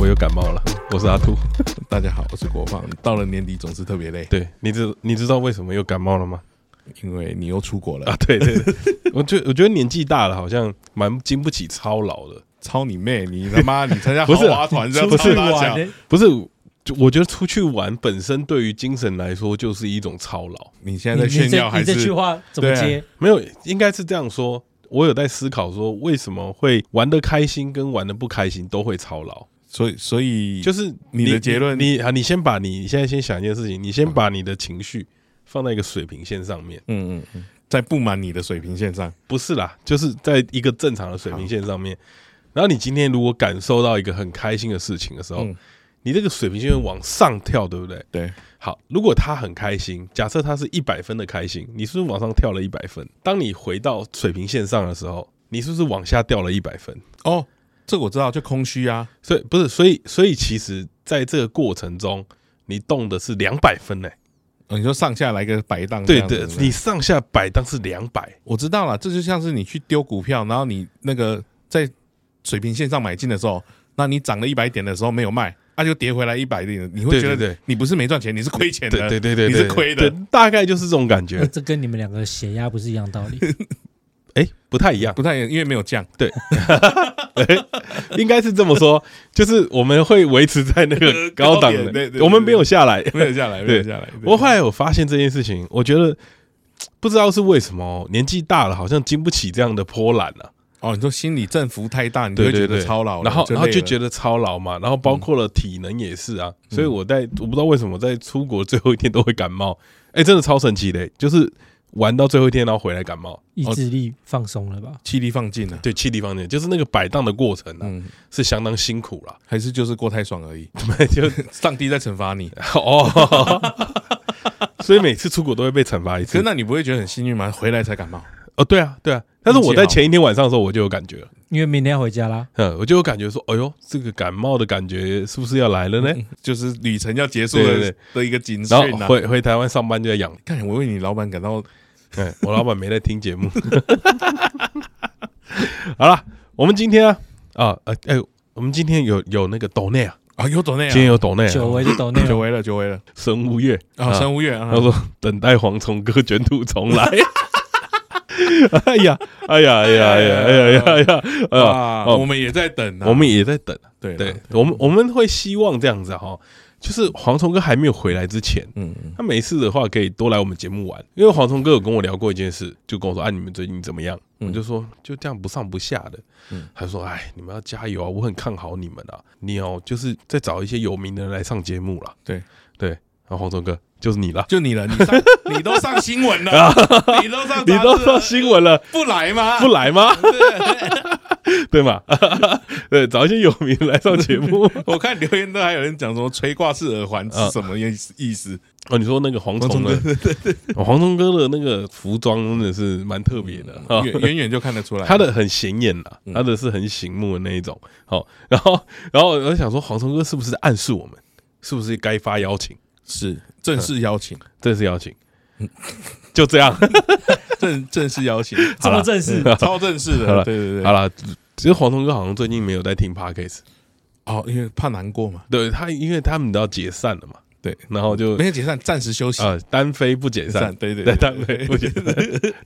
我又感冒了，我是阿兔。大家好，我是国芳。到了年底总是特别累。对，你知你知道为什么又感冒了吗？因为你又出国了啊！对对对，我觉我觉得年纪大了，好像蛮经不起操劳的。操你妹！你他妈你参加豪华团是不是？不是，就我觉得出去玩本身对于精神来说就是一种操劳。你现在在炫耀还是？你这句话怎么接？没有，应该是这样说。我有在思考说，为什么会玩的开心跟玩的不开心都会操劳？所以，所以就是你的结论，你啊，你先把你现在先想一件事情，你先把你的情绪放在一个水平线上面，嗯嗯嗯，在不满你的水平线上，不是啦，就是在一个正常的水平线上面。然后你今天如果感受到一个很开心的事情的时候，你这个水平线往上跳，对不对？对。好，如果他很开心，假设他是一百分的开心，你是不是往上跳了一百分？当你回到水平线上的时候，你是不是往下掉了一百分？哦。这个我知道，就空虚啊，所以不是，所以所以其实在这个过程中，你动的是两百分呢、欸哦。你说上下来个摆荡，对对，你上下摆荡是两百，我知道了，这就像是你去丢股票，然后你那个在水平线上买进的时候，那你涨了一百点的时候没有卖，那、啊、就跌回来一百点，你会觉得你不是没赚钱，你是亏钱的，对对对，你是亏的，大概就是这种感觉。这跟你们两个血压不是一样道理。哎，不太一样，不太一样，因为没有降。对，应该是这么说，就是我们会维持在那个高档的，对对对，我们没有下来，没有下来，没有下来。不过后来我发现这件事情，我觉得不知道是为什么，年纪大了好像经不起这样的波澜了。哦，你说心理振幅太大，你就会觉得操劳，然后然后就觉得操劳嘛，然后包括了体能也是啊。所以我在我不知道为什么在出国最后一天都会感冒，哎，真的超神奇的，就是。玩到最后一天，然后回来感冒，意志力放松了吧？气力放尽了，对，气力放尽，就是那个摆荡的过程啊，是相当辛苦了，还是就是过太爽而已？就 上帝在惩罚你 哦，所以每次出国都会被惩罚一次。那你不会觉得很幸运吗？回来才感冒？哦，对啊，对啊。但是我在前一天晚上的时候，我就有感觉了，因为明天要回家啦。嗯，我就有感觉说，哎呦，这个感冒的感觉是不是要来了呢？就是旅程要结束了的一个警讯。然后回回台湾上班就在养。看，我为你老板感到。对，我老板没在听节目。好了，我们今天啊，啊，哎、欸，我们今天有有那个抖内啊，啊，有抖内啊，今天有抖内，久违的抖内，久违了，久违了。神无月啊，神无月，他说等待蝗虫哥卷土重来。哎呀，哎呀，哎呀，哎呀，哎呀，哎呀，啊，我们也在等，我们也在等。对对，我们我们会希望这样子哈。就是黄虫哥还没有回来之前，嗯，他没事的话可以多来我们节目玩，因为黄虫哥有跟我聊过一件事，就跟我说：“哎，你们最近怎么样？”我就说：“就这样不上不下的。”嗯，他说：“哎，你们要加油啊，我很看好你们啊，你哦，就是再找一些有名的人来上节目了。”对对，然后蝗虫哥就是你了，就你了，你上 你都上新闻了，你都上你都上新闻了，不来吗？不来吗？对嘛？对，找一些有名来上节目。我看留言都还有人讲什么“垂挂式耳环”是什么意思？意思哦？你说那个蝗虫哥，蝗虫哥的那个服装真的是蛮特别的，远远远就看得出来，他的很显眼呐，他的是很醒目的那一种。好，然后然后我就想说，蝗虫哥是不是暗示我们，是不是该发邀请？是正式邀请，正式邀请。就这样，正正式邀请，这么正式，超正式的，对对对，好了。其实蝗虫哥好像最近没有在听 Podcast 哦，因为怕难过嘛。对他，因为他们都要解散了嘛。对，然后就没有解散，暂时休息啊，单飞不解散。对对对，单飞不解散。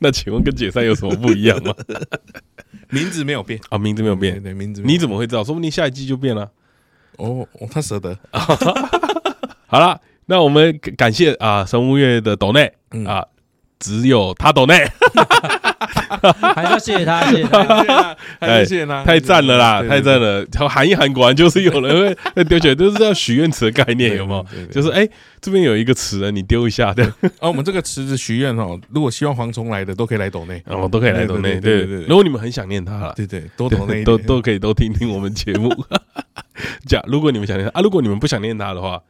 那请问跟解散有什么不一样吗？名字没有变啊，名字没有变。对，名字你怎么会知道？说不定下一季就变了。哦，他舍得。好了。那我们感谢啊，神无月的斗内啊，只有他斗内，还是要谢谢他，谢谢他，谢谢，还是谢谢他，太赞了啦，太赞了！然后喊一喊，果然就是有人会丢起来，都 是要许愿池的概念，有没有？就是哎，这边有一个池，你丢一下的。啊，我们这个池子许愿哦，如果希望蝗虫来的，都可以来斗内，哦，都可以来斗内，对对对。如果你们很想念他了，对对，多斗内，都都可以都听听我们节目。假，如果你们想念他啊，如果你们不想念他的话。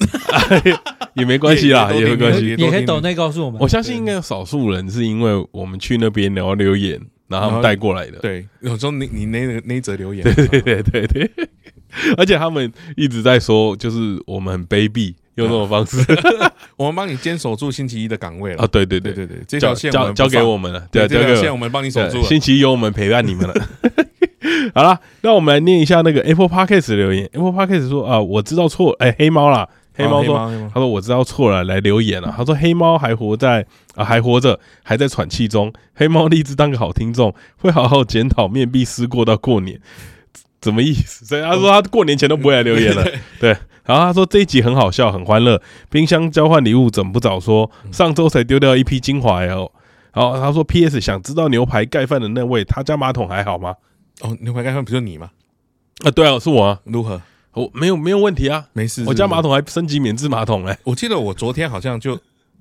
也没关系啦，也没关系，也可以抖内告诉我们。我相信应该有少数人是因为我们去那边然后留言，然后他们带过来的。对，有时候你你那个那则留言，对对对对对，而且他们一直在说，就是我们很卑鄙，用这种方式，我们帮你坚守住星期一的岗位了。啊，对对对对对，这条线交交给我们了，对，这条线我们帮你守住了。星期一有我们陪伴你们了。好了，那我们来念一下那个 Apple Podcast 的留言。Apple Podcast 说啊，我知道错，哎，黑猫啦。黑猫说：“他说我知道错了，来留言了。他说黑猫还活在啊，还活着，还在喘气中。黑猫立志当个好听众，会好好检讨面壁思过到过年，怎么意思？所以他说他过年前都不会来留言了。对，然后他说这一集很好笑，很欢乐。冰箱交换礼物怎么不早说？上周才丢掉一批精华哦。然后他说 P.S. 想知道牛排盖饭的那位，他家马桶还好吗？哦，牛排盖饭不是你吗？啊，对啊，是我啊。如何？”我没有没有问题啊，没事。我家马桶还升级免治马桶嘞。我记得我昨天好像就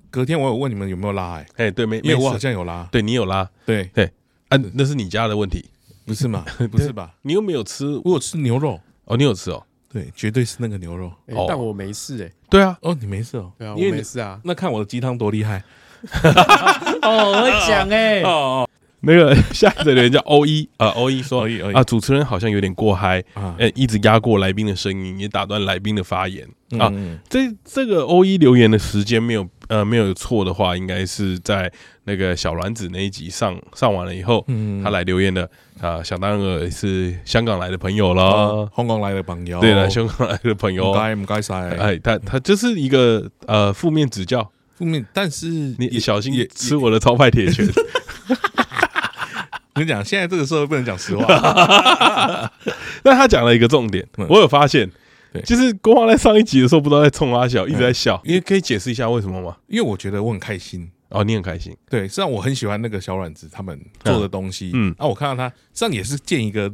隔天，我有问你们有没有拉哎，哎对，没，没有，我好像有拉，对你有拉，对。对，啊那是你家的问题，不是吗？不是吧？你又没有吃，我有吃牛肉。哦，你有吃哦，对，绝对是那个牛肉，但我没事哎，对啊，哦你没事哦，对啊，我没事啊，那看我的鸡汤多厉害，哦我会讲哎，哦哦。那个 下一个人叫 欧一啊，欧一说啊，主持人好像有点过嗨啊，一直压过来宾的声音，也打断来宾的发言。啊。这这个欧一留言的时间没有呃没有错的话，应该是在那个小卵子那一集上上完了以后，他来留言的啊，想当然是香港来的朋友了，香港来的朋友，对了，香港来的朋友，不该不该晒，哎，他他就是一个呃负面指教，负面，但是你小心也吃我的超派铁拳。我跟你讲，现在这个社会不能讲实话。但他讲了一个重点，我有发现，就是国王在上一集的时候，不知道在冲阿笑，一直在笑。因为可以解释一下为什么吗？因为我觉得我很开心哦，你很开心。对，实际上我很喜欢那个小卵子他们做的东西。嗯，啊我看到他，实际上也是见一个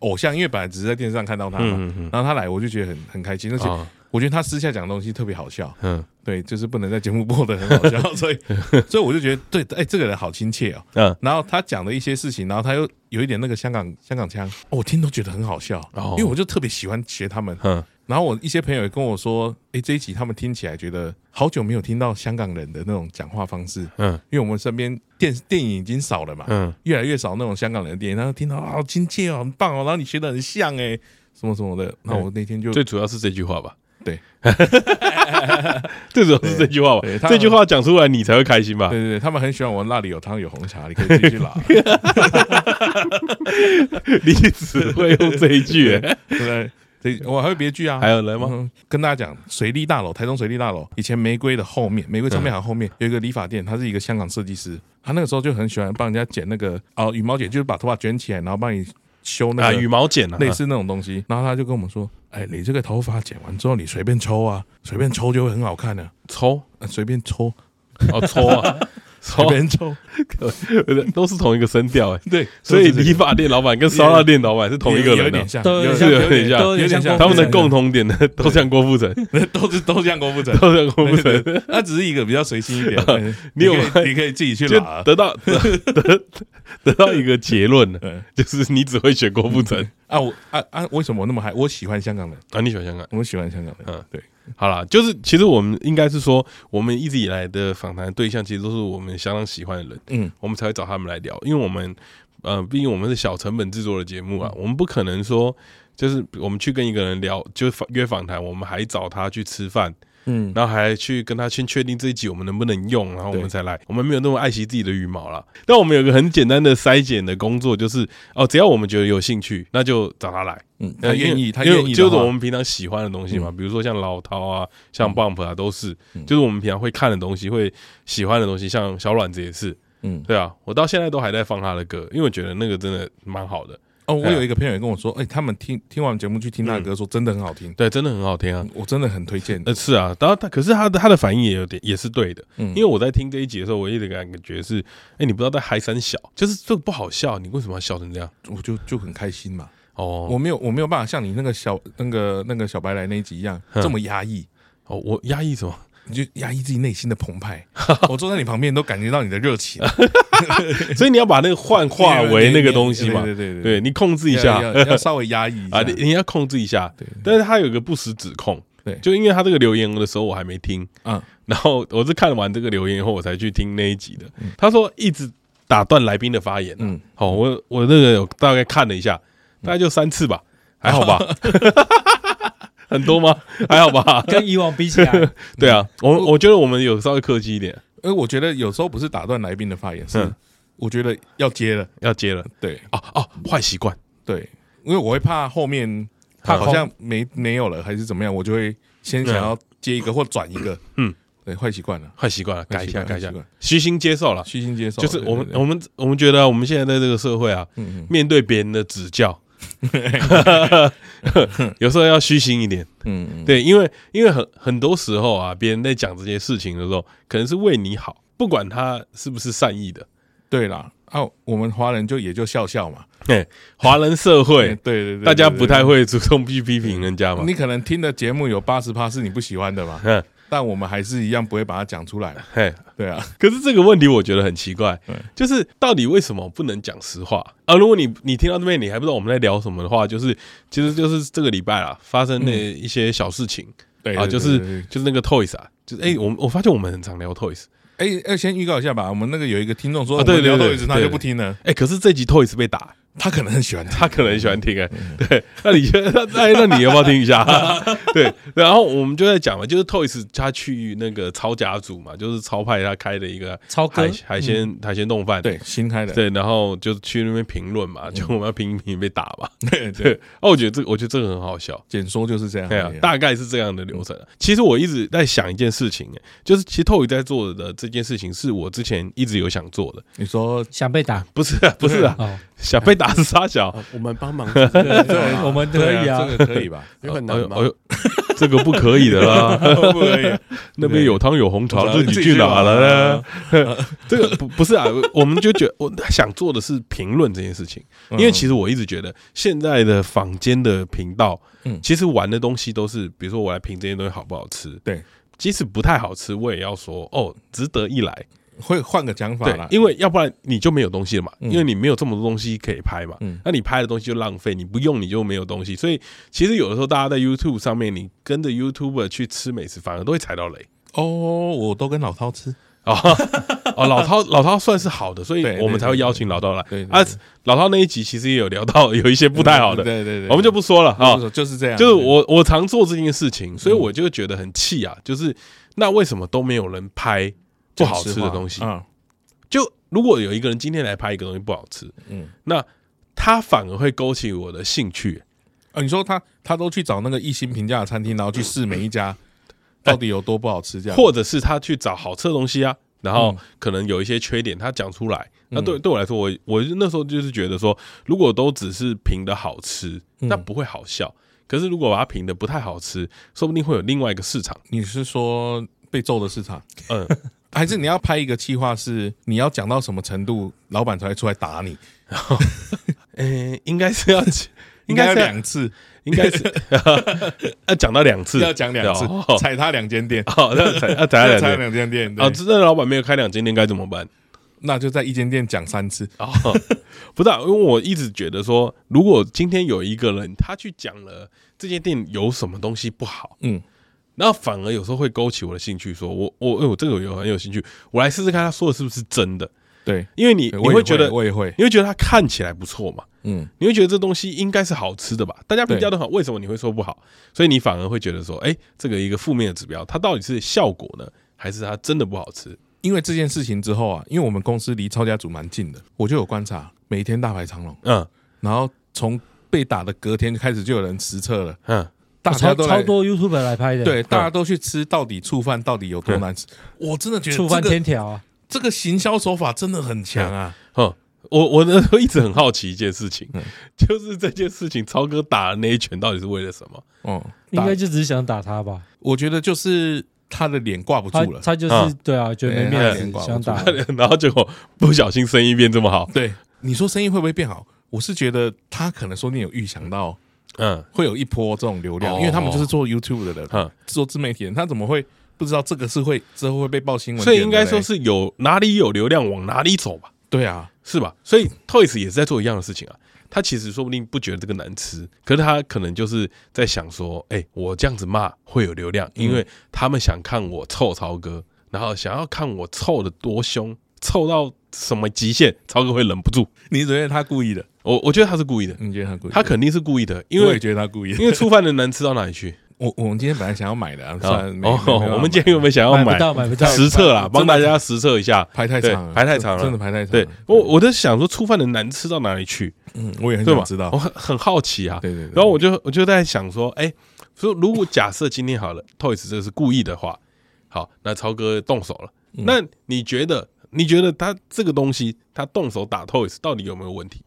偶像，因为本来只是在电视上看到他嘛，然后他来，我就觉得很很开心，而且。我觉得他私下讲的东西特别好笑，嗯，对，就是不能在节目播的很好笑，所以，所以我就觉得，对，哎，这个人好亲切哦，嗯，然后他讲的一些事情，然后他又有一点那个香港香港腔，我听都觉得很好笑，因为我就特别喜欢学他们，嗯，然后我一些朋友也跟我说，哎，这一集他们听起来觉得好久没有听到香港人的那种讲话方式，嗯，因为我们身边电电影已经少了嘛，嗯，越来越少那种香港人的电影，然后听到好亲切哦，很棒哦，然后你学的很像哎，什么什么的，那我那天就最主要是这句话吧。对，最主要是这句话吧。这句话讲出来，你才会开心吧？对对对，他们很喜欢我那里有汤有红茶，你可以继续拿。你只会用这一句，对，这我还有别句啊。还有来吗？跟大家讲，水利大楼，台中水利大楼，以前玫瑰的后面，玫瑰唱片行后面有一个理发店，他是一个香港设计师，他那个时候就很喜欢帮人家剪那个哦羽毛剪，就是把头发卷起来，然后帮你。修那个羽毛剪啊，类似那种东西，然后他就跟我们说：“哎，你这个头发剪完之后，你随便抽啊，随便抽就会很好看的。抽，随便抽，哦，抽啊，随便抽，都是同一个声调哎。对，所以理发店老板跟烧腊店老板是同一个人，有点像，有点像，有点像。他们的共同点呢，都像郭富城，都是都像郭富城，都像郭富城。那只是一个比较随心一点。你有，你可以自己去拿，得到 得。”得到一个结论呢，就是你只会选郭富城啊！我啊啊！为什么我那么嗨？我喜欢香港人啊！你喜欢香港？我喜欢香港人。嗯，对。好啦，就是其实我们应该是说，我们一直以来的访谈对象，其实都是我们相当喜欢的人。嗯，我们才会找他们来聊，因为我们呃，毕竟我们是小成本制作的节目啊，我们不可能说，就是我们去跟一个人聊，就约访谈，我们还找他去吃饭。嗯，然后还去跟他先确定这一集我们能不能用，然后我们才来。我们没有那么爱惜自己的羽毛啦，但我们有个很简单的筛检的工作，就是哦，只要我们觉得有兴趣，那就找他来。嗯，他愿意，他愿意，就是我们平常喜欢的东西嘛，比如说像老饕啊，像 Bump 啊，都是，就是我们平常会看的东西，会喜欢的东西，像小卵子也是。嗯，对啊，我到现在都还在放他的歌，因为我觉得那个真的蛮好的。哦，我有一个朋友也跟我说，哎，他们听听完节目去听他的歌，说真的很好听，对，真的很好听啊，我真的很推荐。呃，是啊，然后他可是他的他的反应也有点也是对的，嗯因为我在听这一集的时候，我一直感觉是，哎，你不知道在嗨三小，就是这个不好笑，你为什么要笑成这样？我就就很开心嘛。哦，我没有我没有办法像你那个小那个那个小白来那一集一样这么压抑。哦，我压抑什么？你就压抑自己内心的澎湃。我坐在你旁边都感觉到你的热情，所以你要把那个幻化为那个东西嘛？对对对，对你控制一下，要稍微压抑 啊，你你要控制一下。对，但是他有一个不实指控，对，就因为他这个留言的时候我还没听，嗯，然后我是看完这个留言以后我才去听那一集的。他说一直打断来宾的发言，嗯，好，我我那个有大概看了一下。大概就三次吧，还好吧？很多吗？还好吧？跟以往比起来，对啊，我我觉得我们有稍微客气一点。因为我觉得有时候不是打断来宾的发言，是我觉得要接了，要接了。对，哦哦，坏习惯。对，因为我会怕后面他好像没没有了，还是怎么样，我就会先想要接一个或转一个。嗯，对，坏习惯了，坏习惯了，改一下，改一下，虚心接受了，虚心接受。就是我们我们我们觉得我们现在在这个社会啊，面对别人的指教。有时候要虚心一点，嗯，对，因为因为很很多时候啊，别人在讲这些事情的时候，可能是为你好，不管他是不是善意的。对啦，啊，我们华人就也就笑笑嘛，对，华人社会，对对对，大家不太会主动去批评人家嘛。你可能听的节目有八十趴是你不喜欢的嘛，嗯。但我们还是一样不会把它讲出来。嘿，对啊。可是这个问题我觉得很奇怪，就是到底为什么不能讲实话啊？如果你你听到这边你还不知道我们在聊什么的话，就是其实就是这个礼拜啊发生的一些小事情，对啊，就是就是那个 Toys 啊，就是哎，我我发现我们很常聊 Toys，哎，要先预告一下吧。我们那个有一个听众说，对聊 Toys 他就不听了。哎，可是这集 Toys 被打。他可能很喜欢，他可能很喜欢听哎，对，那你觉得那那你要不要听一下？对，然后我们就在讲嘛，就是 Toys 他去那个超甲组嘛，就是超派他开的一个超海海鲜海鲜冻饭，对，新开的，对，然后就去那边评论嘛，就我们要评一评被打嘛，对对。哦，我觉得这个我觉得这个很好笑，简说就是这样，对啊，大概是这样的流程。其实我一直在想一件事情，哎，就是其实 Toys 在做的这件事情是我之前一直有想做的。你说想被打？不是，不是啊。想被打是杀小，我们帮忙，对，我们可以啊，这个可以吧？有很难吗？这个不可以的啦，不可以。那边有汤有红茶，自己去哪了呢？这个不不是啊，我们就觉得我想做的是评论这件事情，因为其实我一直觉得现在的坊间的频道，嗯，其实玩的东西都是，比如说我来评这些东西好不好吃，对，即使不太好吃，我也要说哦，值得一来。会换个讲法啦，因为要不然你就没有东西了嘛，因为你没有这么多东西可以拍嘛，那你拍的东西就浪费，你不用你就没有东西，所以其实有的时候大家在 YouTube 上面，你跟着 YouTuber 去吃美食，反而都会踩到雷。哦，我都跟老涛吃，哦 哦，老涛老涛算是好的，所以我们才会邀请老涛来。啊，老涛那一集其实也有聊到 有一些不太好的，对对对，我们就不说了啊，就是这样，就是我我常做这件事情，所以我就觉得很气啊，就是那为什么都没有人拍不好吃的东西？嗯就如果有一个人今天来拍一个东西不好吃，嗯，那他反而会勾起我的兴趣。啊，你说他他都去找那个一星评价的餐厅，然后去试每一家 到底有多不好吃，这样，或者是他去找好吃的东西啊，然后可能有一些缺点他讲出来。那对对我来说，我我那时候就是觉得说，如果都只是评的好吃，那不会好笑。可是如果把它评的不太好吃，说不定会有另外一个市场。你是说被揍的市场？嗯。还是你要拍一个企划，是你要讲到什么程度，老板才会出来打你？呃，应该是要，应该是两次，应该是要讲到两次，要讲两次，踩他两间店，好，要踩要踩两 两间店。哦，这老板没有开两间店该怎么办？那就在一间店讲三次。哦，不是，因为我一直觉得说，如果今天有一个人他去讲了这间店有什么东西不好，嗯。然后反而有时候会勾起我的兴趣，说我我哎我这个有很有兴趣，我来试试看他说的是不是真的。对，因为你你会觉得我也会，你会觉得它看起来不错嘛，嗯，你会觉得这东西应该是好吃的吧？大家评价都好，为什么你会说不好？所以你反而会觉得说，哎，这个一个负面的指标，它到底是效果呢，还是它真的不好吃？因为这件事情之后啊，因为我们公司离超家族蛮近的，我就有观察，每天大排长龙，嗯，然后从被打的隔天开始就有人实测了，嗯。大家都超多 YouTube 来拍的，对，大家都去吃，到底醋饭到底有多难吃？我真的觉得醋饭天条啊，这个行销手法真的很强啊！我我呢一直很好奇一件事情，就是这件事情，超哥打的那一拳到底是为了什么？哦，应该就只是想打他吧？我觉得就是他的脸挂不住了，他就是对啊，觉得没面子，想打，然后结果不小心生意变这么好。对，你说生意会不会变好？我是觉得他可能说你有预想到，嗯，会有一波这种流量，因为他们就是做 YouTube 的人，嗯，做自媒体人，他怎么会不知道这个是会之后会被爆新闻？所以应该说是有哪里有流量往哪里走吧？对啊，是吧？所以 Toys 也是在做一样的事情啊。他其实说不定不觉得这个难吃，可是他可能就是在想说：哎，我这样子骂会有流量，因为他们想看我臭曹哥，然后想要看我臭的多凶，臭到什么极限，超哥会忍不住。你觉得他故意的？我我觉得他是故意的。你觉得他故意？他肯定是故意的，因为我也觉得他故意。因为触犯的难吃到哪里去？我我们今天本来想要买的，算哦，我们今天有没有想要买？买不到，买不到。实测啦，帮大家实测一下。排太长了，排太长了，真的排太长。对，我我在想说，触犯的难吃到哪里去？嗯，我也很想知道，我很很好奇啊。对对。然后我就我就在想说，哎，说如果假设今天好了，Toys 这个是故意的话，好，那超哥动手了，那你觉得？你觉得他这个东西，他动手打 Toys 到底有没有问题？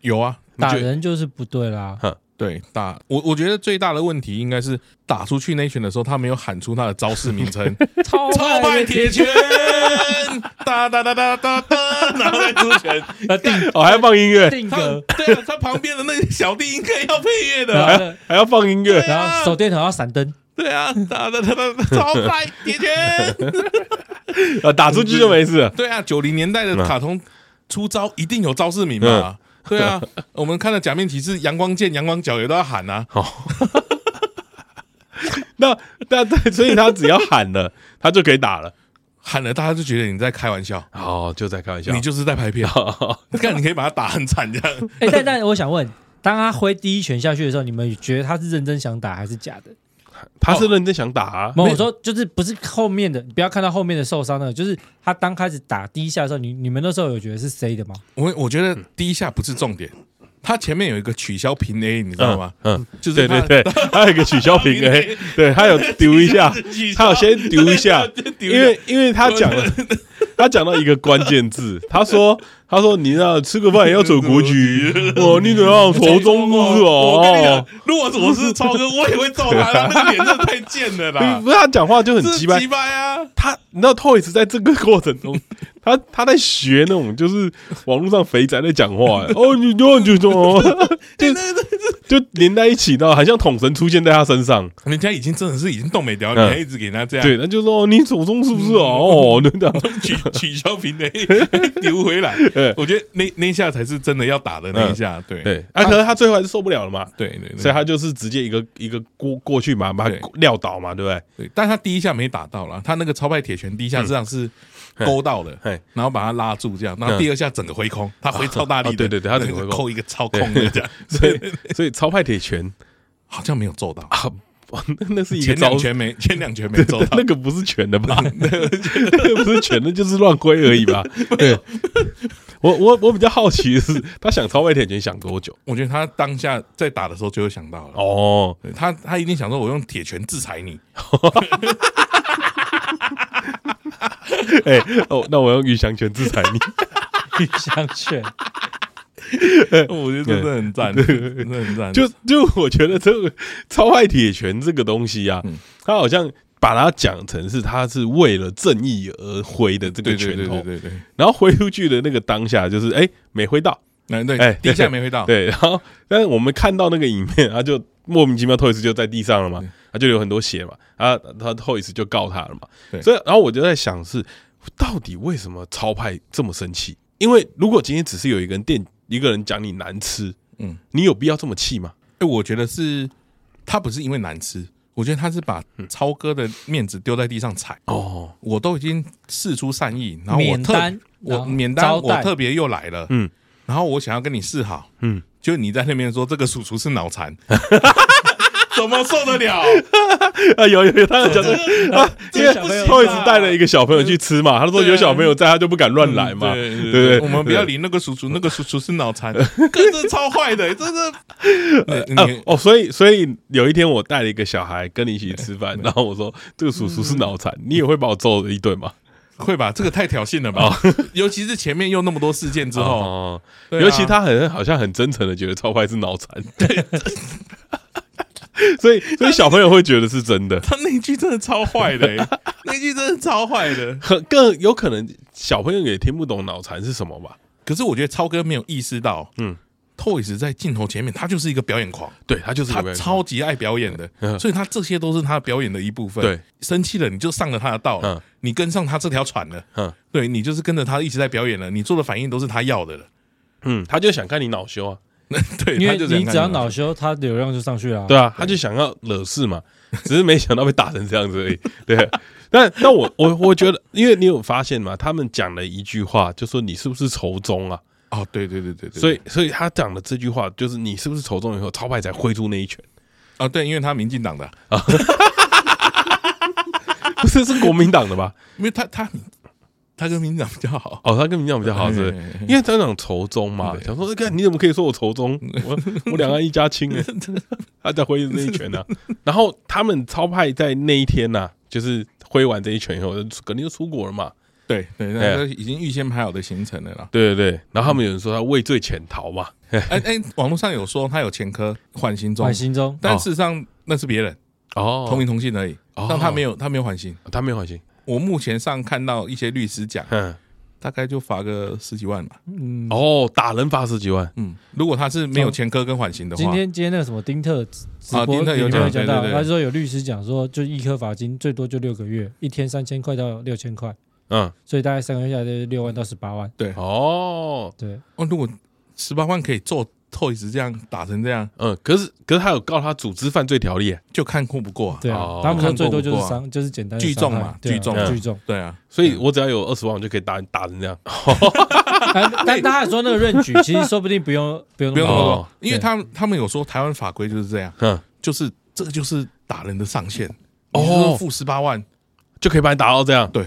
有啊，打人就是不对啦。哼对，打我我觉得最大的问题应该是打出去那一拳的时候，他没有喊出他的招式名称“ 超超派铁拳”，哒哒哒哒哒哒，然后再出拳，啊定哦还要放音乐，定格，对啊，他旁边的那个小弟应该要配乐的，还还要放音乐，然后手电筒要闪灯，对啊，哒哒哒哒，超快铁拳，啊打出去就没事了，对啊，九零年代的卡通出招一定有招式名嘛。对啊，我们看到假面骑士阳光剑、阳光脚也都要喊啊。哦，那那对，所以他只要喊了，他就可以打了。喊了，大家就觉得你在开玩笑。哦，就在开玩笑，你就是在拍片。你看，你可以把他打很惨这样。哎，但但我想问，当他挥第一拳下去的时候，你们觉得他是认真想打还是假的？他是认真想打啊！我说就是不是后面的，你不要看到后面的受伤的，就是他刚开始打第一下的时候，你你们那时候有觉得是 C 的吗？我我觉得第一下不是重点，他前面有一个取消平 A，你知道吗？嗯，就是对对对，他有一个取消平 A，对他有丢一下，他有先丢一下，因为因为他讲了，他讲到一个关键字，他说。他说：“你那吃个饭也要走国局哦，你怎样头中是哦？如果我是超哥，我也会揍他，他那个脸真的太贱了啦！不是他讲话就很鸡掰，鸡掰啊！他你知道 Toys 在这个过程中，他他在学那种就是网络上肥宅在讲话，哦，你就就就就就连在一起的，好像统神出现在他身上，人家已经真的是已经冻没掉，你还一直给他这样，对，他就说你祖宗是不是？哦？那样。取取消平的丢回来。”我觉得那那一下才是真的要打的那一下，对。对。啊，可是他最后还是受不了了嘛，对对，所以他就是直接一个一个过过去嘛，把他撂倒嘛，对不对？对，但他第一下没打到了，他那个超派铁拳第一下实际上是勾到了，然后把他拉住这样，然后第二下整个挥空，他挥超大力，对对对，他整个扣一个超空的这样，所以 所以超派铁拳好像没有揍到。啊，那是一个前两拳没前两拳没揍到，那个不是拳的吧？那个不是拳的，就是乱挥而已吧？对。我我我比较好奇的是，他想超外铁拳想多久？我觉得他当下在打的时候就会想到了。哦，他他一定想说，我用铁拳制裁你。哎，哦，那我用玉祥拳制裁你。玉祥拳，我觉得真的很赞，真的很赞。就就我觉得这个超派铁拳这个东西啊，他好像。把它讲成是他是为了正义而挥的这个拳头，对对对对，然后挥出去的那个当下就是哎没挥到，哎对，哎第一下没挥到，对，然后但是我们看到那个影片，他就莫名其妙 Toys 就在地上了嘛，他就有很多血嘛，啊他 Toys 就告他了嘛，所以然后我就在想是到底为什么超派这么生气？因为如果今天只是有一个人电一个人讲你难吃，嗯，你有必要这么气吗？哎，我觉得是他不是因为难吃。我觉得他是把超哥的面子丢在地上踩。哦，我都已经试出善意，然后我特我免单，我特别又来了，嗯，然后我想要跟你示好，嗯，就你在那边说这个叔叔是脑残。怎么受得了？啊，有有有，他有讲的啊，因为 Toys 带了一个小朋友去吃嘛，他说有小朋友在，他就不敢乱来嘛，对对对，我们不要理那个叔叔，那个叔叔是脑残，真的超坏的，真的。哦，所以所以有一天我带了一个小孩跟你一起吃饭，然后我说这个叔叔是脑残，你也会把我揍了一顿吗？会吧？这个太挑衅了吧？尤其是前面又那么多事件之后，尤其他很好像很真诚的觉得超坏是脑残，对，所以所以小朋友会觉得是真的。他那句真的超坏的，那句真的超坏的，更有可能小朋友也听不懂脑残是什么吧？可是我觉得超哥没有意识到，嗯。，Toys 在镜头前面，他就是一个表演狂，对他就是他超级爱表演的，所以他这些都是他表演的一部分。对，生气了你就上了他的道了，你跟上他这条船了，嗯，对你就是跟着他一直在表演了，你做的反应都是他要的了，嗯，他就想看你恼羞啊，对，因为你只要恼羞，他流量就上去了，对啊，他就想要惹事嘛，只是没想到被打成这样子而已，对，但但我我我觉得，因为你有发现嘛，他们讲了一句话，就说你是不是仇中啊？哦，对对对对对，所以所以他讲的这句话就是你是不是仇中以后，超派才挥出那一拳？哦，对，因为他民进党的啊，不是是国民党的吧？因为他他他跟民进党比较好哦，他跟民进党比较好是，因为他讲仇中嘛，想说看你怎么可以说我仇中？我 我两岸一家亲哎，他在挥那一拳呢。然后他们超派在那一天呐，就是挥完这一拳以后，肯定就出国了嘛。对对，那个已经预先排好的行程了啦。对对对，然后他们有人说他畏罪潜逃嘛。哎哎，网络上有说他有前科，缓刑中，缓刑中，但事实上那是别人哦，同名同姓而已。但他没有，他没有缓刑，他没有缓刑。我目前上看到一些律师讲，嗯，大概就罚个十几万吧。嗯，哦，打人罚十几万。嗯，如果他是没有前科跟缓刑的话，今天今天那个什么丁特啊，丁特有讲到，他说有律师讲说，就一颗罚金最多就六个月，一天三千块到六千块。嗯，所以大概三个月下来就是六万到十八万。对，哦，对，哦，如果十八万可以做 Toyz 这样打成这样，嗯，可是可是他有告他组织犯罪条例，就看过不过啊。对啊，他们说最多就是伤，就是简单聚众嘛，聚众聚众。对啊，所以我只要有二十万，我就可以打打成这样。但大家说那个 range，其实说不定不用不用不用那么多，因为他们他们有说台湾法规就是这样，嗯，就是这个就是打人的上限，哦，负十八万？就可以把你打到这样，对。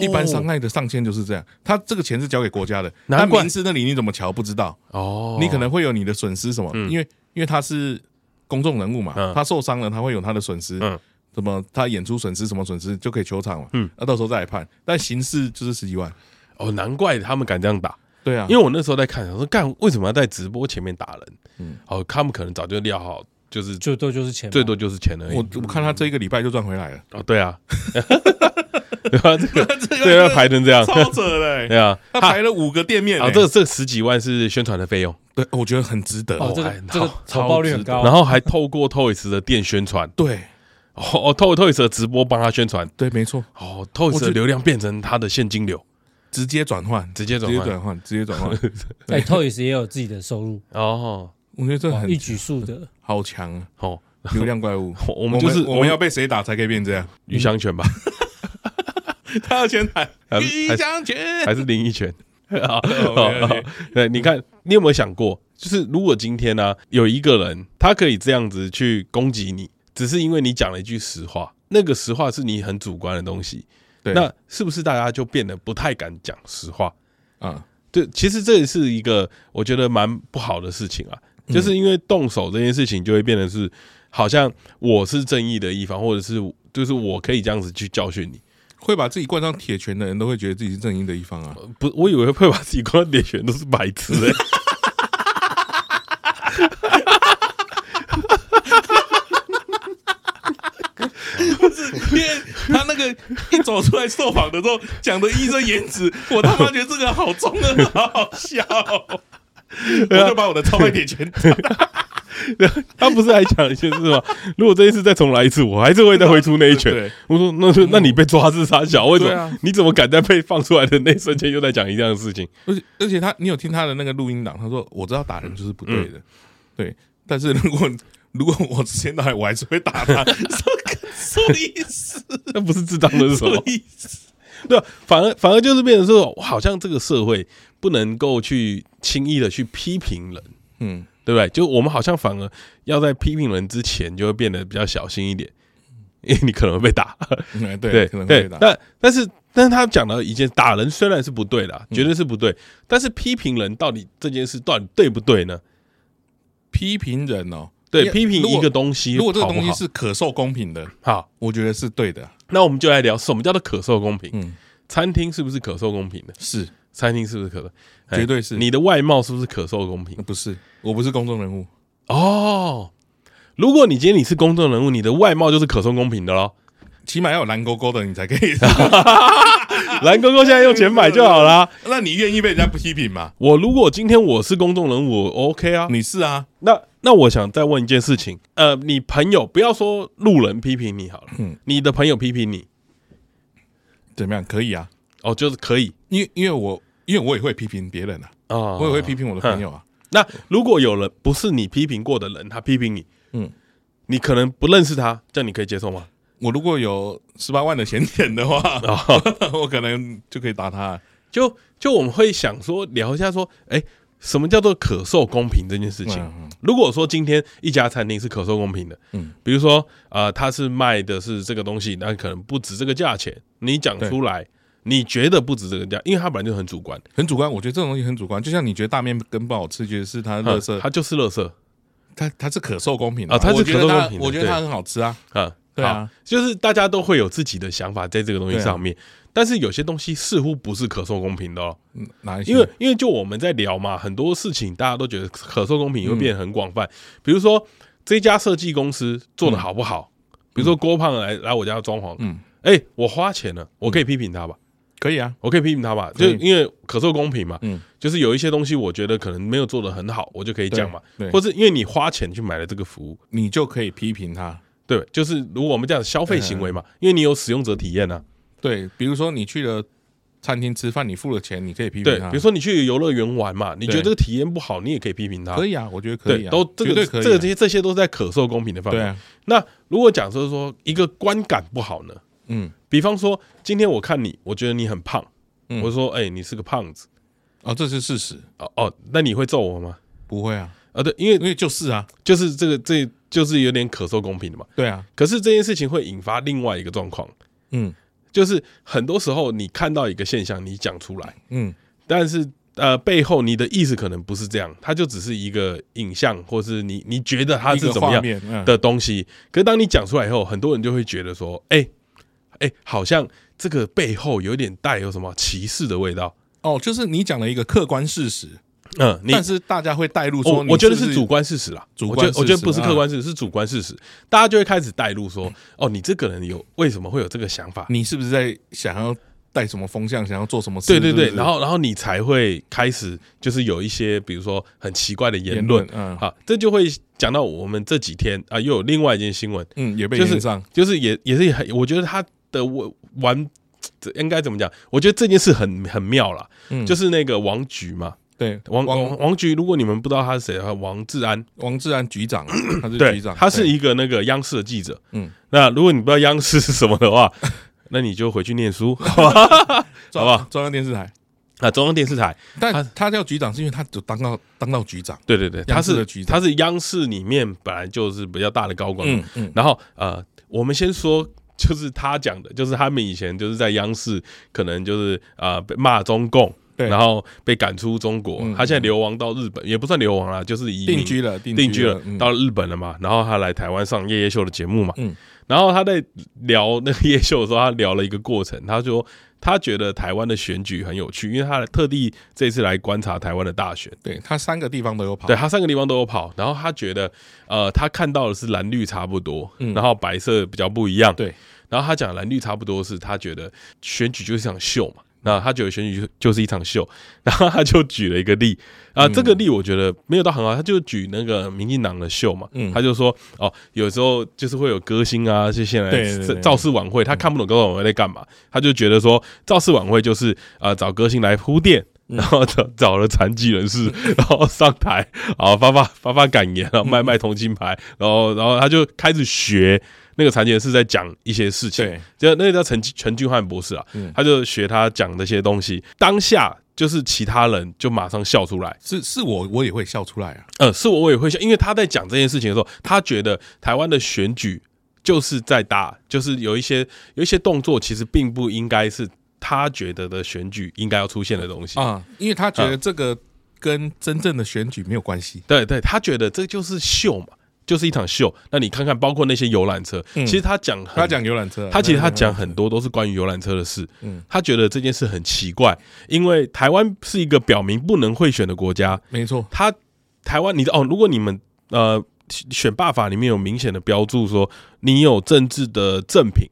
一般伤害的上限就是这样，他这个钱是交给国家的，那民事那里你怎么瞧不知道哦？你可能会有你的损失什么？因为因为他是公众人物嘛，他受伤了他会有他的损失，嗯，什么他演出损失什么损失就可以求偿嘛，嗯，那到时候再来判。但刑事就是十几万，哦，难怪他们敢这样打，对啊，因为我那时候在看，我说干为什么要在直播前面打人？嗯，哦，他们可能早就料好，就是最多就是钱，最多就是钱而已。我我看他这一个礼拜就赚回来了，哦，对啊。对吧？这个 这个要排成这样，超扯嘞！对啊，他排了五个店面，啊，这这十几万是宣传的费用，对，我觉得很值得。哦，这个这个投报率很高，然后还透过 Toys 的店宣传，对，哦，透过 Toys 的直播帮他宣传，对，没错。哦，Toys 的流量变成他的现金流，直接转换，直接转换，直接转换。哎，Toys 也有自己的收入哦，我觉得这很一举数得，好强啊！哦，流量怪物，我们就是我们要被谁打才可以变这样？鱼香犬吧。他要先喊一张拳还是林一拳？好，对，你看，你有没有想过，就是如果今天呢，有一个人他可以这样子去攻击你，只是因为你讲了一句实话，那个实话是你很主观的东西，对，那是不是大家就变得不太敢讲实话啊？对，其实这也是一个我觉得蛮不好的事情啊，就是因为动手这件事情就会变得是好像我是正义的一方，或者是就是我可以这样子去教训你。会把自己冠上铁拳的人都会觉得自己是正义的一方啊！不，我以为会把自己冠上铁拳都是白痴哎！不是，因为他那个一走出来受访的时候讲的医生言辞，我他妈觉得这个好中二，好好笑，我就把我的超卖铁拳。他不是还讲一件事吗？如果这一次再重来一次，我还是会再挥出那一拳。我说，那那你被抓是啥小？为什么？你怎么敢在被放出来的那一瞬间又在讲一样的事情？而且而且他，你有听他的那个录音档？他说：“我知道打人就是不对的，对。但是如果如果我之前打，我还是会打他。什么意思？那不是智障的是什么意思？对，反而反而就是变成说，好像这个社会不能够去轻易的去批评人。嗯。”对不对？就我们好像反而要在批评人之前，就会变得比较小心一点，因为你可能会被打。对对可能会被打。但但是但是他讲的一件打人虽然是不对的，绝对是不对。但是批评人到底这件事到底对不对呢？批评人哦，对，批评一个东西，如果这个东西是可受公平的，好，我觉得是对的。那我们就来聊什么叫做可受公平。嗯，餐厅是不是可受公平的？是，餐厅是不是可？绝对是。你的外貌是不是可受公平？不是，我不是公众人物。哦，如果你今天你是公众人物，你的外貌就是可受公平的喽。起码要有蓝勾勾的，你才可以。蓝勾勾现在用钱买就好啦。那你愿意被人家批评吗？我如果今天我是公众人物，我 OK 啊。你是啊。那那我想再问一件事情，呃，你朋友不要说路人批评你好了，嗯，你的朋友批评你怎么样？可以啊。哦，就是可以，因为因为我因为我也会批评别人啊，哦，我也会批评我的朋友啊。那如果有人不是你批评过的人，他批评你，嗯，你可能不认识他，这样你可以接受吗？我如果有十八万的闲钱的话，我可能就可以打他。就就我们会想说聊一下说，哎，什么叫做可受公平这件事情？如果说今天一家餐厅是可受公平的，嗯，比如说呃，他是卖的是这个东西，那可能不值这个价钱，你讲出来，你觉得不值这个价，因为它本来就很主观，很主观。我觉得这种东西很主观，就像你觉得大面羹不好吃，觉得是它垃圾，它就是垃圾，它它是可受公平的啊，它是可受公平的，我觉得它很好吃啊，啊。对啊，就是大家都会有自己的想法在这个东西上面，但是有些东西似乎不是可受公平的哦。哪一些？因为因为就我们在聊嘛，很多事情大家都觉得可受公平会变得很广泛。比如说这家设计公司做的好不好？比如说郭胖来来我家装潢，嗯，哎，我花钱了，我可以批评他吧？可以啊，我可以批评他吧？就因为可受公平嘛，嗯，就是有一些东西我觉得可能没有做的很好，我就可以讲嘛。对，或是因为你花钱去买了这个服务，你就可以批评他。对，就是如果我们这样消费行为嘛，因为你有使用者体验呢。对，比如说你去了餐厅吃饭，你付了钱，你可以批评他。对，比如说你去游乐园玩嘛，你觉得这个体验不好，你也可以批评他。可以啊，我觉得可以啊。都这个这个这些这些都是在可受公平的范围。对啊。那如果讲说说一个观感不好呢？嗯，比方说今天我看你，我觉得你很胖，我说哎，你是个胖子。哦，这是事实。哦哦，那你会揍我吗？不会啊。啊，对，因为因为就是啊，就是这个这。就是有点可受公平的嘛，对啊。可是这件事情会引发另外一个状况，嗯，就是很多时候你看到一个现象，你讲出来，嗯，但是呃背后你的意思可能不是这样，它就只是一个影像，或是你你觉得它是怎么样的东西。可是当你讲出来以后，很多人就会觉得说，哎哎，好像这个背后有点带有什么歧视的味道。哦，就是你讲了一个客观事实。嗯，但是大家会带入说，我觉得是主观事实啦。主观，我觉得不是客观事实，是主观事实。大家就会开始带入说，哦，你这个人有为什么会有这个想法？你是不是在想要带什么风向，想要做什么事？对对对，然后然后你才会开始就是有一些比如说很奇怪的言论。嗯，好，这就会讲到我们这几天啊，又有另外一件新闻，嗯，也被炎上，就是也也是很，我觉得他的玩应该怎么讲？我觉得这件事很很妙啦，嗯，就是那个王菊嘛。对，王王王局，如果你们不知道他是谁的话，王志安，王志安局长，他是局长，他是一个那个央视的记者。嗯，那如果你不知道央视是什么的话，那你就回去念书，好吧？中央电视台啊，中央电视台。但他叫局长，是因为他就当到当到局长。对对对，他是局，他是央视里面本来就是比较大的高管。嗯嗯。然后呃，我们先说，就是他讲的，就是他们以前就是在央视，可能就是啊被骂中共。然后被赶出中国，他现在流亡到日本，也不算流亡啦，就是定居了，定居了，到日本了嘛。然后他来台湾上夜夜秀的节目嘛。然后他在聊那个夜夜秀的时候，他聊了一个过程。他说他觉得台湾的选举很有趣，因为他特地这次来观察台湾的大选。对，他三个地方都有跑，对，他三个地方都有跑。然后他觉得，呃，他看到的是蓝绿差不多，然后白色比较不一样。对，然后他讲蓝绿差不多是他觉得选举就是一场秀嘛。那他觉得选举就是一场秀，然后他就举了一个例啊，这个例我觉得没有到很好，他就举那个民进党的秀嘛，他就说哦，有时候就是会有歌星啊，就现在造势晚会，他看不懂歌晚会在干嘛，他就觉得说造势晚会就是啊找歌星来铺垫，然后找找了残疾人士，然后上台啊发发发发感言，然后卖卖同情牌，然后然后他就开始学。那个残疾人士在讲一些事情，对，就那个叫陈陈俊焕博士啊，他就学他讲那些东西，当下就是其他人就马上笑出来，是是我我也会笑出来啊，呃，是我我也会笑，因为他在讲这件事情的时候，他觉得台湾的选举就是在打，就是有一些有一些动作，其实并不应该是他觉得的选举应该要出现的东西。啊，因为他觉得这个跟真正的选举没有关系，对对，他觉得这就是秀嘛。就是一场秀。那你看看，包括那些游览车，其实他讲他讲游览车，他其实他讲很多都是关于游览车的事。嗯，他觉得这件事很奇怪，因为台湾是一个表明不能贿选的国家。没错，他台湾，你哦，如果你们呃选罢法里面有明显的标注说你有政治的赠品。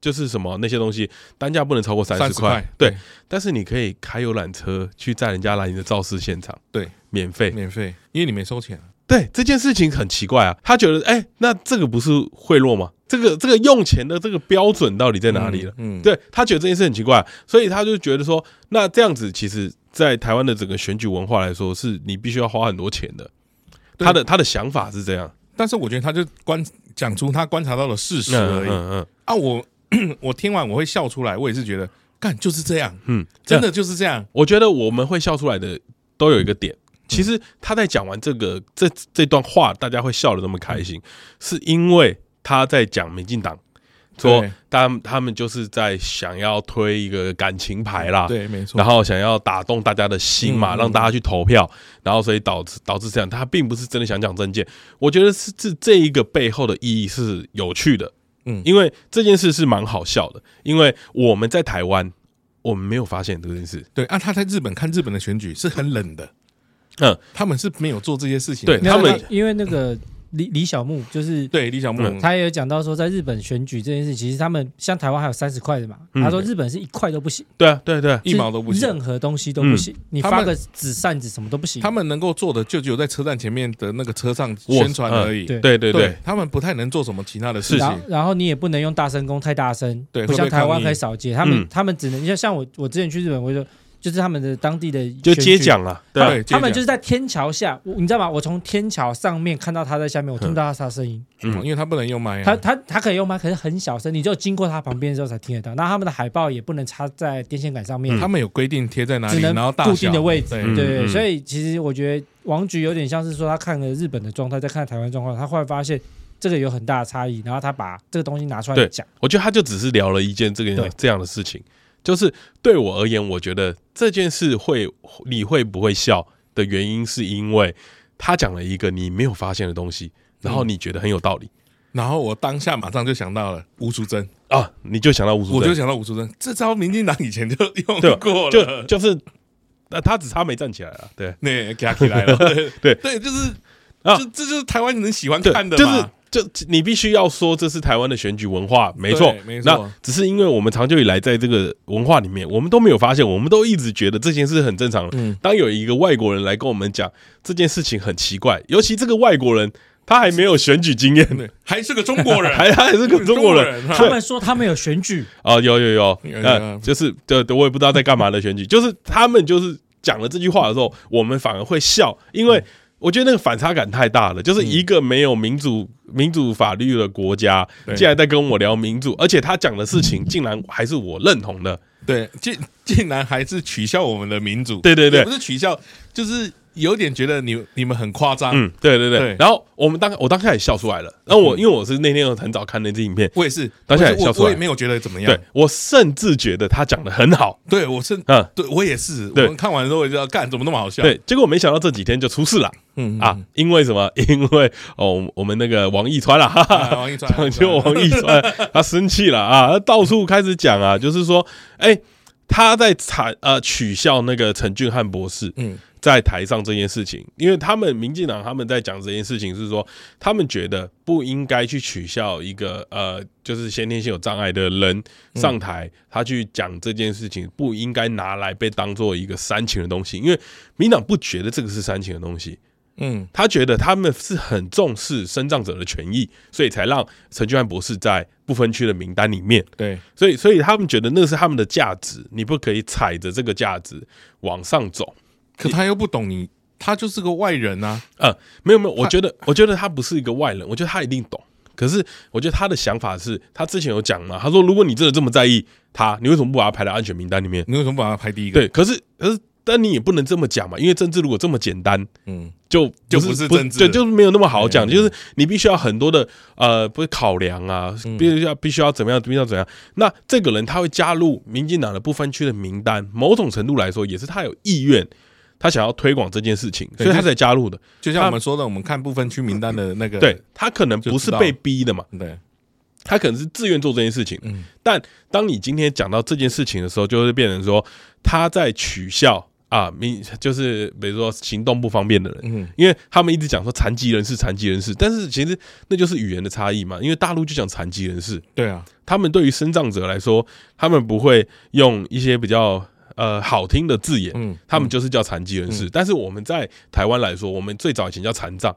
就是什么那些东西单价不能超过三十块，对。但是你可以开游览车去载人家来你的肇事现场，对，免费，免费，因为你没收钱。对，这件事情很奇怪啊，他觉得，哎，那这个不是贿赂吗？这个这个用钱的这个标准到底在哪里了？嗯，对，他觉得这件事很奇怪，所以他就觉得说，那这样子其实，在台湾的整个选举文化来说，是你必须要花很多钱的。他的他的想法是这样，但是我觉得他就观讲出他观察到的事实而已。嗯嗯啊，我。我听完我会笑出来，我也是觉得，干就是这样，嗯，真的就是这样。我觉得我们会笑出来的都有一个点，其实他在讲完这个这这段话，大家会笑得那么开心，是因为他在讲民进党，说他他们就是在想要推一个感情牌啦，对，没错，然后想要打动大家的心嘛，让大家去投票，然后所以导致导致这样，他并不是真的想讲政见。我觉得是这这一个背后的意义是有趣的。嗯，因为这件事是蛮好笑的，因为我们在台湾，我们没有发现这件事。对啊，他在日本看日本的选举是很冷的，嗯，他们是没有做这些事情。对他们，因为那个。李李小牧就是对李小牧，他也有讲到说，在日本选举这件事，其实他们像台湾还有三十块的嘛，他说日本是一块都不行，对啊，对对，一毛都不行，任何东西都不行，你发个纸扇子什么都不行。他们能够做的就只有在车站前面的那个车上宣传而已，对对对，他们不太能做什么其他的事情。然后你也不能用大声公太大声，对，不像台湾可以扫街，他们他们只能像像我我之前去日本，我就。就是他们的当地的就接讲了，对，他们就是在天桥下，你知道吗？我从天桥上面看到他在下面，我听不到他声音，嗯，因为他不能用麦，他他他可以用麦，可是很小声，你只有经过他旁边的时候才听得到。那他们的海报也不能插在电线杆上面，他们有规定贴在哪里，只能固定的位置，对对。所以其实我觉得王局有点像是说，他看了日本的状态，再看台湾状况，他后来发现这个有很大的差异，然后他把这个东西拿出来讲。我觉得他就只是聊了一件这个这样的事情。就是对我而言，我觉得这件事会你会不会笑的原因，是因为他讲了一个你没有发现的东西，然后你觉得很有道理，然后我当下马上就想到了吴淑珍啊，你就想到吴淑珍，我就想到吴淑珍，这招民进党以前就用过了，就就是那他只差没站起来了，对，那给他起来了，对。对，就是啊，这这就是台湾人喜欢看的嘛。就你必须要说这是台湾的选举文化，没错，没错。那只是因为我们长久以来在这个文化里面，我们都没有发现，我们都一直觉得这件事很正常。嗯，当有一个外国人来跟我们讲这件事情很奇怪，尤其这个外国人他还没有选举经验。呢，还是个中国人，还 还是个中国人。他们说他们有选举。啊，有有有，嗯，就是就我也不知道在干嘛的选举，就是他们就是讲了这句话的时候，我们反而会笑，因为。我觉得那个反差感太大了，就是一个没有民主、民主法律的国家，竟然在跟我聊民主，而且他讲的事情竟然还是我认同的，对，竟竟然还是取笑我们的民主，对对对，不是取笑，就是。有点觉得你你们很夸张，嗯，对对对。然后我们当我当下也笑出来了。然后我因为我是那天很早看那支影片，我也是当下也笑出来，我也没有觉得怎么样。对，我甚至觉得他讲的很好。对，我是嗯，对我也是。我们看完之后我就知道，干怎么那么好笑？对，结果没想到这几天就出事了。嗯啊，因为什么？因为哦，我们那个王一川了，哈 哈，王一川，就王一川，他生气了啊，他到处开始讲啊，就是说，哎，他在采呃取笑那个陈俊翰博士，嗯。在台上这件事情，因为他们民进党他们在讲这件事情是说，他们觉得不应该去取笑一个呃，就是先天性有障碍的人上台，他去讲这件事情不应该拿来被当做一个煽情的东西，因为民党不觉得这个是煽情的东西，嗯，他觉得他们是很重视生障者的权益，所以才让陈俊翰博士在不分区的名单里面，对，所以所以他们觉得那是他们的价值，你不可以踩着这个价值往上走。可他又不懂你，他就是个外人啊！呃，没有没有，我觉得我觉得他不是一个外人，我觉得他一定懂。可是我觉得他的想法是，他之前有讲嘛，他说如果你真的这么在意他，你为什么不把他排到安全名单里面？你为什么不把他排第一个？对，可是可是，但你也不能这么讲嘛，因为政治如果这么简单，嗯，就就不是政治，对就是没有那么好讲，就是你必须要很多的呃，不是考量啊，必须要必须要怎么样，必须要怎样。那这个人他会加入民进党的不分区的名单，某种程度来说也是他有意愿。他想要推广这件事情，所以他才加入的。就像我们说的，我们看不分区名单的那个，对，他可能不是被逼的嘛，对，他可能是自愿做这件事情。嗯，但当你今天讲到这件事情的时候，就会变成说他在取笑。啊，民就是比如说行动不方便的人，嗯，因为他们一直讲说残疾人士、残疾人士，但是其实那就是语言的差异嘛。因为大陆就讲残疾人士，对啊，他们对于身障者来说，他们不会用一些比较呃好听的字眼，嗯，他们就是叫残疾人士。但是我们在台湾来说，我们最早以前叫残障，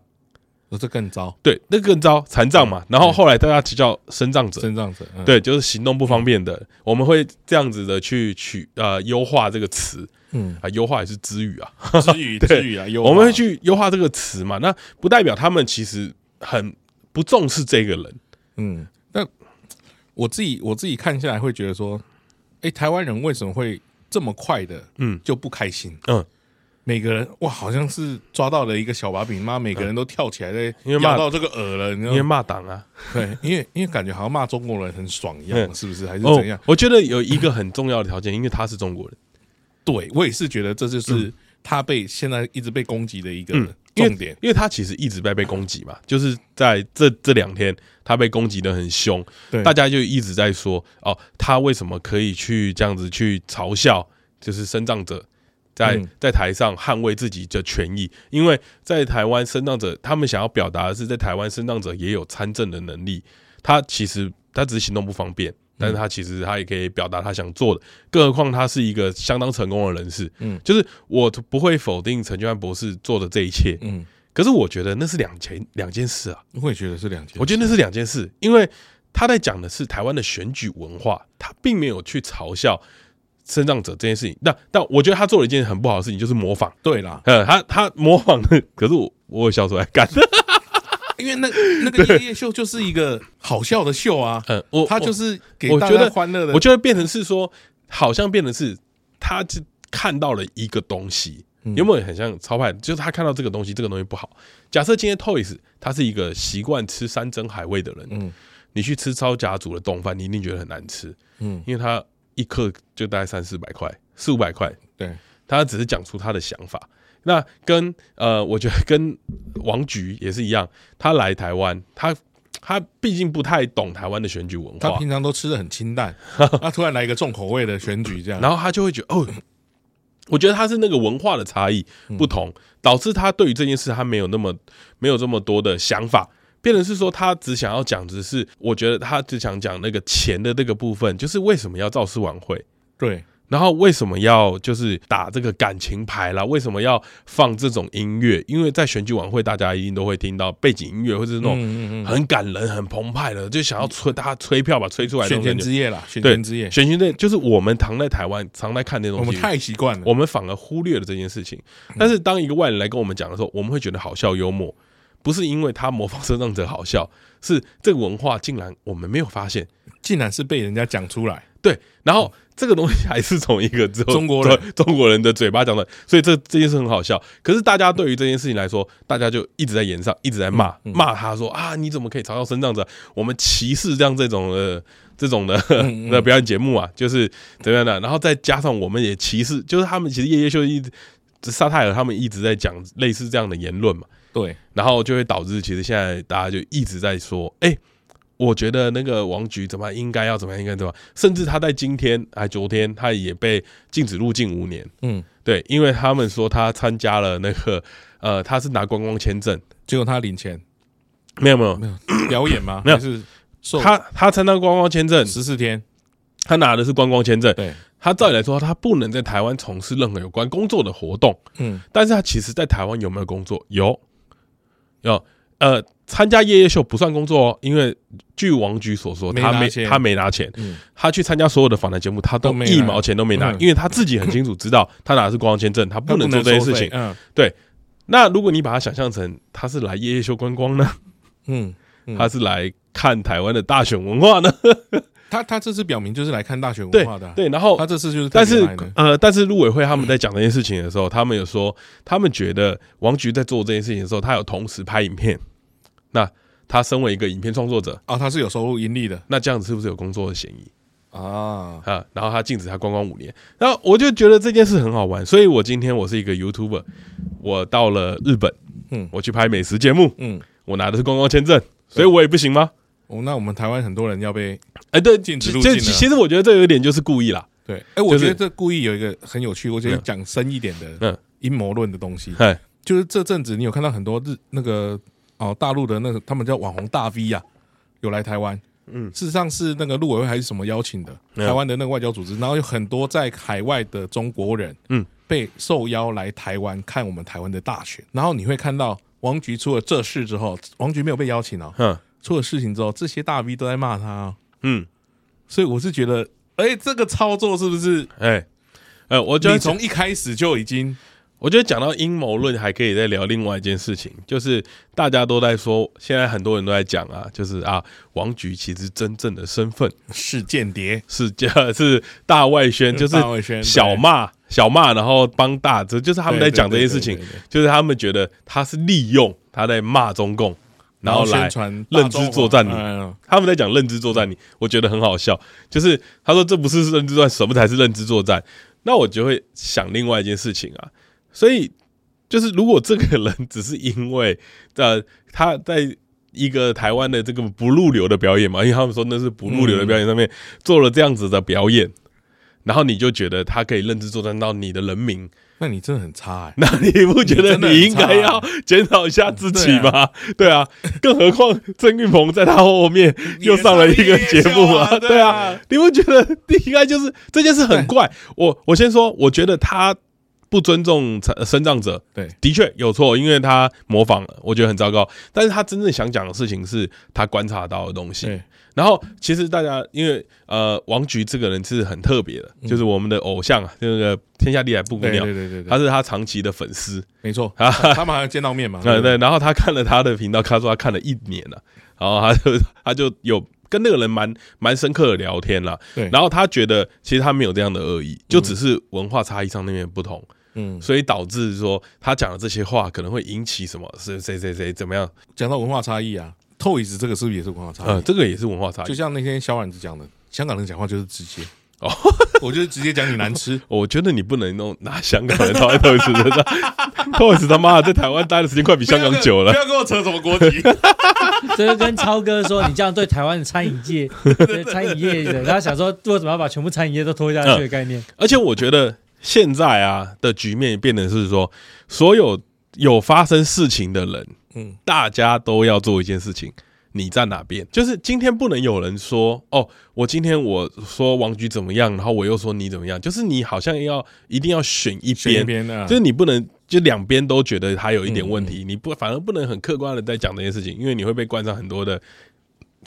那这更糟，对，那更糟，残障嘛。然后后来大家就叫身障者，身障者，对，就是行动不方便的，我们会这样子的去取呃优化这个词。嗯啊，优化也是支语啊，支语支语啊，优我们会去优化这个词嘛？那不代表他们其实很不重视这个人。嗯，那我自己我自己看下来会觉得说，哎，台湾人为什么会这么快的嗯就不开心？嗯，每个人哇，好像是抓到了一个小把柄，妈，每个人都跳起来在骂到这个耳了，因为骂党啊，对，因为因为感觉好像骂中国人很爽一样，是不是？还是怎样？我觉得有一个很重要的条件，因为他是中国人。对，我也是觉得这就是他被现在一直被攻击的一个重点，因为他其实一直在被攻击嘛，就是在这这两天他被攻击的很凶，大家就一直在说哦，他为什么可以去这样子去嘲笑，就是生长者在在台上捍卫自己的权益，因为在台湾生障者他们想要表达的是，在台湾生障者也有参政的能力，他其实他只是行动不方便。但是他其实他也可以表达他想做的，更何况他是一个相当成功的人士。嗯，就是我不会否定陈俊安博士做的这一切。嗯，可是我觉得那是两件两件事啊。我也觉得是两件事。我觉得那是两件事，因为他在讲的是台湾的选举文化，他并没有去嘲笑生长者这件事情。那但我觉得他做了一件很不好的事情，就是模仿。对啦，呃，他他模仿的，可是我我有笑出来干。因为那 那个夜夜秀就是一个好笑的秀啊，嗯，我他就是给大家欢乐的，我觉得变成是说，好像变成是，他就看到了一个东西，有没有很像超派？就是他看到这个东西，这个东西不好。假设今天 Toys 他是一个习惯吃山珍海味的人，嗯，你去吃超甲组的冻饭，你一定觉得很难吃，嗯，因为他一克就大概三四百块，四五百块，对，他只是讲出他的想法。那跟呃，我觉得跟王菊也是一样，他来台湾，他他毕竟不太懂台湾的选举文化，他平常都吃的很清淡，他突然来一个重口味的选举，这样，然后他就会觉得哦，我觉得他是那个文化的差异不同，导致他对于这件事他没有那么没有这么多的想法，变成是说他只想要讲，只是我觉得他只想讲那个钱的那个部分，就是为什么要造势晚会？对。然后为什么要就是打这个感情牌啦？为什么要放这种音乐？因为在选举晚会，大家一定都会听到背景音乐，或者是那种很感人、很澎湃的，就想要催大家催票吧催出来。选前之夜啦，选前之夜，选前之夜就是我们常在台湾常在看那种东西，我们太习惯了，我们反而忽略了这件事情。但是当一个外人来跟我们讲的时候，我们会觉得好笑幽默，不是因为他模仿身障者好笑，是这个文化竟然我们没有发现，竟然是被人家讲出来。对，然后。这个东西还是从一个中国人 中国人的嘴巴讲的，所以这这件事很好笑。可是大家对于这件事情来说，大家就一直在言上，一直在骂骂他说啊，你怎么可以嘲笑身障者？我们歧视这样这种的这种的 的表演节目啊，就是怎么样的？然后再加上我们也歧视，就是他们其实夜夜秀一直萨泰尔他们一直在讲类似这样的言论嘛。对，然后就会导致其实现在大家就一直在说，哎。我觉得那个王局怎么应该要怎么样应该怎么，甚至他在今天还昨天他也被禁止入境五年。嗯，对，因为他们说他参加了那个呃，他是拿观光签证，结果他领钱，没有没有没有表演吗？没有，是他他参加观光签证十四天，他拿的是观光签证。对，他照理来说他不能在台湾从事任何有关工作的活动。嗯，但是他其实在台湾有没有工作？有，有。呃，参加夜夜秀不算工作哦，因为据王菊所说，他没他没拿钱，他去参加所有的访谈节目，他都一毛钱都没拿，因为他自己很清楚知道他拿的是观光签证，他不能做这些事情。嗯，对。那如果你把他想象成他是来夜夜秀观光呢？嗯，他是来看台湾的大选文化呢？他他这次表明就是来看大选文化的，对。然后他这次就是，但是呃，但是陆委会他们在讲这件事情的时候，他们有说，他们觉得王菊在做这件事情的时候，他有同时拍影片。那他身为一个影片创作者啊，他是有收入盈利的。那这样子是不是有工作的嫌疑？啊啊，然后他禁止他观光五年，然后我就觉得这件事很好玩，所以我今天我是一个 YouTuber，我到了日本，嗯，我去拍美食节目，嗯，我拿的是观光签证，所以我也不行吗？哦，那我们台湾很多人要被哎，对，禁止入境。其实我觉得这有一点就是故意啦。对，哎，我觉得这故意有一个很有趣，我觉得讲深一点的阴谋论的东西。就是这阵子你有看到很多日那个哦大陆的那个他们叫网红大 V 啊，有来台湾。嗯，事实上是那个陆委会还是什么邀请的台湾的那个外交组织，然后有很多在海外的中国人，嗯，被受邀来台湾看我们台湾的大选。然后你会看到王菊出了这事之后，王菊没有被邀请哦。出了事情之后，这些大 V 都在骂他、哦，嗯，所以我是觉得，哎，这个操作是不是？哎，呃，我觉得你从一开始就已经，我觉得讲到阴谋论，还可以再聊另外一件事情，就是大家都在说，现在很多人都在讲啊，就是啊，王菊其实真正的身份是间谍，是叫 是大外宣，就是小骂小骂，然后帮大，这就是他们在讲这些事情，就是他们觉得他是利用他在骂中共。然后来认知作战你，他们在讲认知作战你，我觉得很好笑。就是他说这不是认知作战，什么才是认知作战？那我就会想另外一件事情啊。所以就是如果这个人只是因为呃他在一个台湾的这个不入流的表演嘛，因为他们说那是不入流的表演上面做了这样子的表演，然后你就觉得他可以认知作战到你的人民。那你真的很差哎、欸！那你不觉得你应该要检讨一下自己吗？对啊，更何况郑运鹏在他后面又上了一个节目啊！对啊，你不觉得应该就是这件事很怪？我我先说，我觉得他不尊重生长者，对，的确有错，因为他模仿了，我觉得很糟糕。但是他真正想讲的事情是他观察到的东西。然后，其实大家因为呃，王菊这个人是很特别的，就是我们的偶像啊，那个天下第一台布谷鸟，对对对，他是他长期的粉丝，没错。啊，他们还见到面嘛，对对。然后他看了他的频道，他说他看了一年了，然后他就他就有跟那个人蛮蛮深刻的聊天了，对。然后他觉得其实他没有这样的恶意，就只是文化差异上那边不同，嗯，所以导致说他讲的这些话可能会引起什么是谁谁谁怎么样？讲到文化差异啊。Toys 这个是不是也是文化差异？嗯，这个也是文化差异。就像那天小婉子讲的，香港人讲话就是直接哦，我就是直接讲你难吃。我觉得你不能弄拿香港人套在 Toys 身上。Toys 他妈在台湾待的时间快比香港久了，不要跟我扯什么国籍。这就跟超哥说，你这样对台湾的餐饮界、餐饮业的，他想说为什么要把全部餐饮业都拖下去的概念。而且我觉得现在啊的局面变得是说，所有有发生事情的人。嗯，大家都要做一件事情，你在哪边？就是今天不能有人说哦，我今天我说王局怎么样，然后我又说你怎么样，就是你好像要一定要选一边，啊、就是你不能就两边都觉得他有一点问题，嗯、你不反而不能很客观的在讲这件事情，因为你会被冠上很多的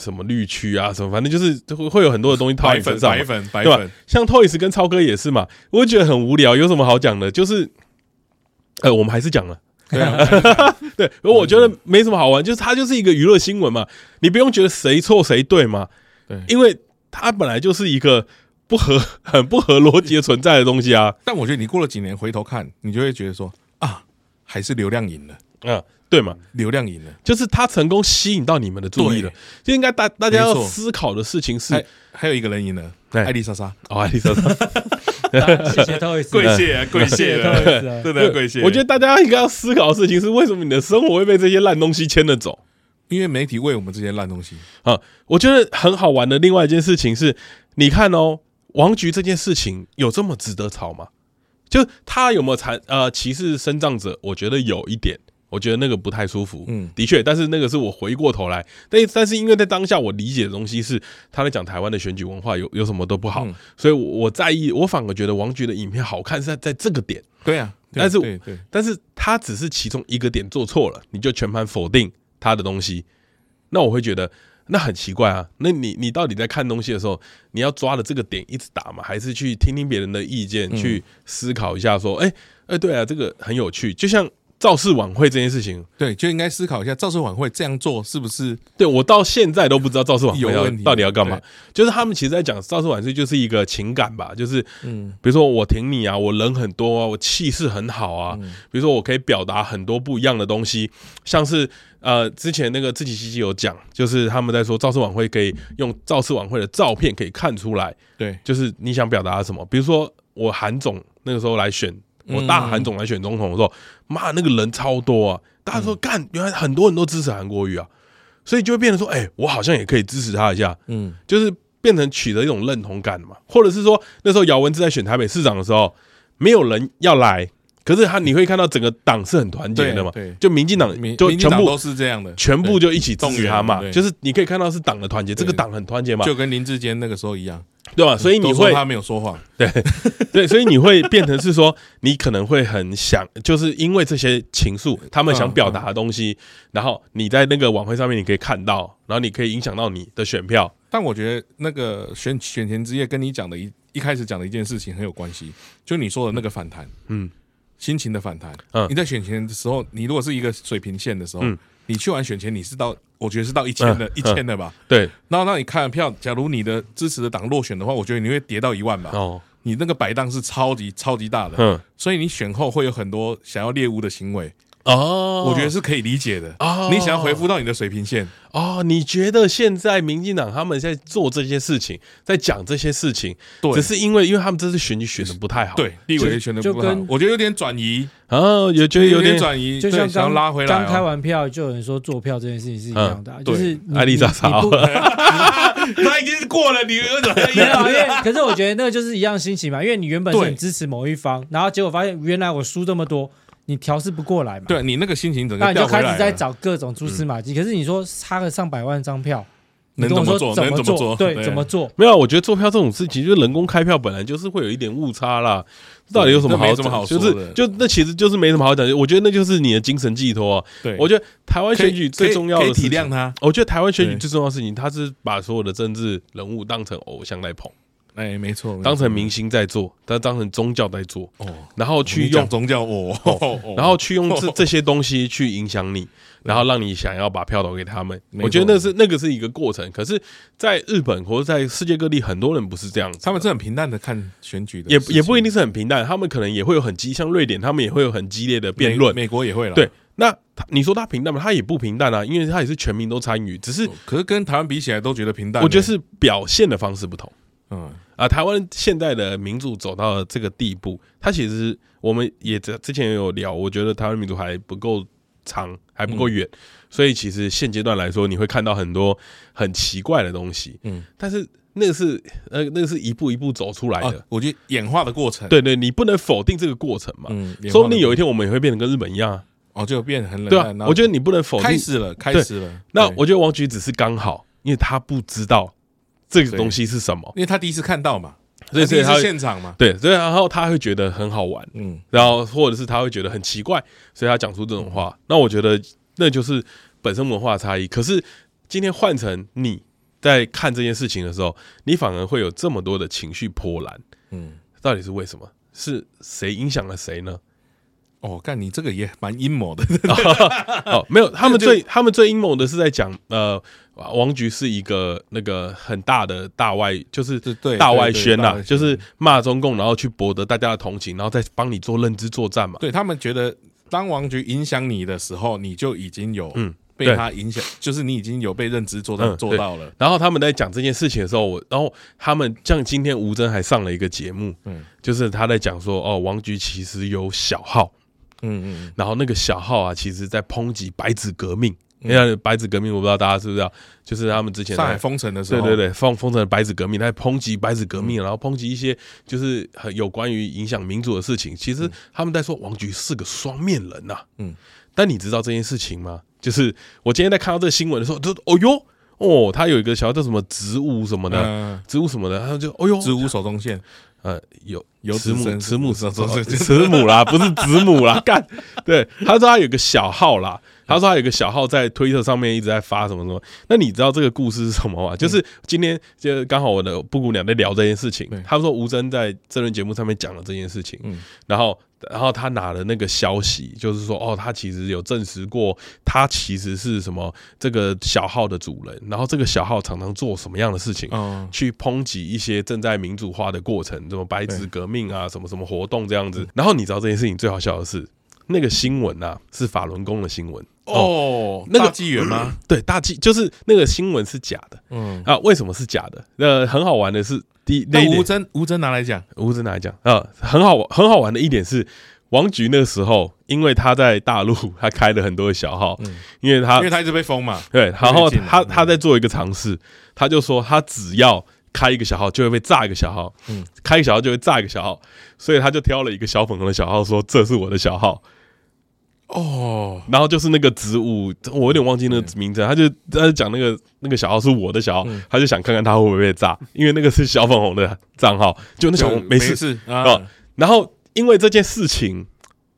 什么绿区啊什么，反正就是会会有很多的东西套在身上，白粉白粉，对吧？像 Toys 跟超哥也是嘛，我觉得很无聊，有什么好讲的？就是呃，我们还是讲了。对啊，对，而我觉得没什么好玩，就是它就是一个娱乐新闻嘛，你不用觉得谁错谁对嘛，对，因为它本来就是一个不合 很不合逻辑的存在的东西啊。但我觉得你过了几年回头看，你就会觉得说啊，还是流量赢了，嗯，对嘛，流量赢了，就是他成功吸引到你们的注意了，就应该大大家要思考的事情是，还有一个人赢了，艾丽莎莎，哦，艾丽莎莎。谢谢他会跪谢跪谢，对对跪谢。我觉得大家应该要思考的事情是，为什么你的生活会被这些烂东西牵着走？因为媒体喂我们这些烂东西啊。我觉得很好玩的另外一件事情是，你看哦，王菊这件事情有这么值得吵吗？就他有没有残呃歧视身障者？我觉得有一点。我觉得那个不太舒服，嗯，的确，但是那个是我回过头来，但但是因为在当下我理解的东西是他在讲台湾的选举文化有有什么都不好，嗯、所以我在意，我反而觉得王菊的影片好看是在在这个点，对啊，但是对对，但是他只是其中一个点做错了，你就全盘否定他的东西，那我会觉得那很奇怪啊，那你你到底在看东西的时候，你要抓的这个点一直打吗？还是去听听别人的意见，去思考一下说，哎哎、对啊，这个很有趣，就像。造势晚会这件事情，对，就应该思考一下造势晚会这样做是不是？对我到现在都不知道造势晚会要到底要干嘛。就是他们其实在讲造势晚会就是一个情感吧，就是嗯，比如说我挺你啊，我人很多啊，我气势很好啊，比如说我可以表达很多不一样的东西，像是呃之前那个自己西西有讲，就是他们在说造势晚会可以用造势晚会的照片可以看出来，对，就是你想表达什么，比如说我韩总那个时候来选。我大韩总来选总统的时候，妈那个人超多啊！大家说干，原来很多人都支持韩国瑜啊，所以就会变成说，哎，我好像也可以支持他一下，嗯，就是变成取得一种认同感嘛。或者是说，那时候姚文智在选台北市长的时候，没有人要来，可是他你会看到整个党是很团结的嘛，对，就民进党就全部都是这样的，全部就一起支持他嘛，就是你可以看到是党的团结，这个党很团结嘛，就跟林志坚那个时候一样。对吧？所以你会他没有说谎，对对，所以你会变成是说，你可能会很想，就是因为这些情愫，他们想表达的东西，然后你在那个晚会上面你可以看到，然后你可以影响到你的选票。但我觉得那个选选前之夜跟你讲的一一开始讲的一件事情很有关系，就你说的那个反弹，嗯，心情的反弹，嗯，你在选前的时候，你如果是一个水平线的时候，嗯，你去完选前你是到。我觉得是到一千的，一千的吧。对，然后那你看票，假如你的支持的党落选的话，我觉得你会跌到一万吧。哦，你那个摆荡是超级超级大的。嗯，所以你选后会有很多想要猎物的行为。哦，我觉得是可以理解的。哦，你想要回复到你的水平线。哦，你觉得现在民进党他们在做这些事情，在讲这些事情，对，只是因为因为他们这次选举选的不太好，对，立委选的不好，我觉得有点转移。哦，也觉得有点转移，就像刚拉回来，刚开完票就有人说做票这件事情是一样的，就是艾丽莎莎，他已经是过了，你有什么没有？因为可是我觉得那个就是一样心情嘛，因为你原本是很支持某一方，然后结果发现原来我输这么多。你调试不过来嘛？对你那个心情整个，那你就开始在找各种蛛丝马迹。可是你说差个上百万张票，能怎么做？能怎么做？对，怎么做？没有，我觉得做票这种事情，就是人工开票本来就是会有一点误差啦。到底有什么好？什么好？就是就那其实就是没什么好讲。我觉得那就是你的精神寄托啊。对，我觉得台湾选举最重要的体谅他。我觉得台湾选举最重要的事情，他是把所有的政治人物当成偶像来捧。哎，没错，当成明星在做，但当成宗教在做，哦，然后去用宗教哦，然后去用这 这些东西去影响你，然后让你想要把票投给他们。我觉得那是那个是一个过程。可是，在日本或者在世界各地，很多人不是这样子，他们是很平淡的看选举的，也也不一定是很平淡，他们可能也会有很激，像瑞典，他们也会有很激烈的辩论，美国也会了。对，那你说他平淡吗？他也不平淡啊，因为他也是全民都参与，只是可是跟台湾比起来，都觉得平淡。我觉得是表现的方式不同。嗯啊，台湾现代的民主走到了这个地步，它其实我们也之之前也有聊，我觉得台湾民主还不够长，还不够远，嗯、所以其实现阶段来说，你会看到很多很奇怪的东西。嗯，但是那个是呃那个是一步一步走出来的，啊、我觉得演化的过程。对对，你不能否定这个过程嘛。嗯，说不定有一天我们也会变得跟日本一样，哦，就变得很冷淡。对啊，我觉得你不能否定。开始了，开始了。那我觉得王菊只是刚好，因为他不知道。这个东西是什么？因为他第一次看到嘛，所以所以他现场嘛，对，所以然后他会觉得很好玩，嗯，然后或者是他会觉得很奇怪，所以他讲出这种话。那我觉得那就是本身文化差异。可是今天换成你在看这件事情的时候，你反而会有这么多的情绪波澜，嗯，到底是为什么？是谁影响了谁呢？哦，干你这个也蛮阴谋的 哦，没有，他们最他们最阴谋的是在讲呃。王菊是一个那个很大的大外，就是大外宣呐，就是骂中共，然后去博得大家的同情，然后再帮你做认知作战嘛。对，他们觉得，当王菊影响你的时候，你就已经有嗯被他影响，就是你已经有被认知作战做到了。然后他们在讲这件事情的时候，我然后他们像今天吴峥还上了一个节目，嗯，就是他在讲说哦，王菊其实有小号，嗯嗯，然后那个小号啊，其实在抨击白纸革命。你看白纸革命，我不知道大家知不知道，就是他们之前上海封城的时候，对对对，封封城的白纸革命，他在抨击白纸革命，然后抨击一些就是很有关于影响民主的事情。其实他们在说王菊是个双面人呐，嗯，但你知道这件事情吗？就是我今天在看到这个新闻的时候，就哦哟哦，他有一个小叫什么植物什么的，植物什么的，他就哦哟，植物手中线。呃，有有慈母慈母慈母 慈母啦，不是子母啦，干，对，他说他有个小号啦，他说他有个小号在推特上面一直在发什么什么。那你知道这个故事是什么吗？就是今天就刚好我的布谷鸟在聊这件事情，他说吴峥在这轮节目上面讲了这件事情，然后。然后他拿了那个消息，就是说，哦，他其实有证实过，他其实是什么这个小号的主人。然后这个小号常常做什么样的事情？嗯，去抨击一些正在民主化的过程，什么白纸革命啊，什么什么活动这样子。然后你知道这件事情最好笑的是，那个新闻啊，是法轮功的新闻哦。那个大纪元吗？对，大纪就是那个新闻是假的。嗯啊，为什么是假的？呃，很好玩的是。第那吴峥吴峥拿来讲，吴峥拿来讲啊，很好很好玩的一点是，王菊那个时候，因为他在大陆，他开了很多的小号，嗯、因为他因为他一直被封嘛，对，然后他他在做一个尝试，他就说他只要开一个小号，就会被炸一个小号，嗯，开一个小号就会炸一个小号，所以他就挑了一个小粉红的小号，说这是我的小号。哦，然后就是那个植物，我有点忘记那个名字，他就他就讲那个那个小号是我的小号，他就想看看他会不会被炸，因为那个是小粉红的账号，就那小红没事啊。然后因为这件事情，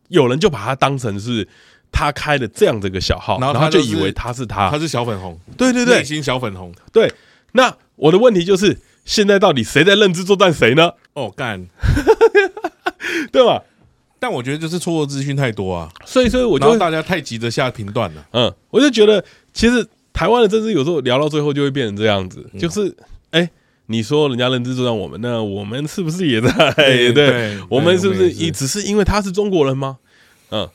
有人就把他当成是他开的这样的一个小号，然后他就以为他是他，他是小粉红，对对对，内心小粉红，对。那我的问题就是，现在到底谁在认知作战谁呢？哦，干，对吧？但我觉得就是错误资讯太多啊，所以所以我觉得大家太急着下评断了。嗯，我就觉得其实台湾的政治有时候聊到最后就会变成这样子，就是哎、欸，你说人家认知就像我们，那我们是不是也在？对，对我们是不是也只是因为他是中国人吗？嗯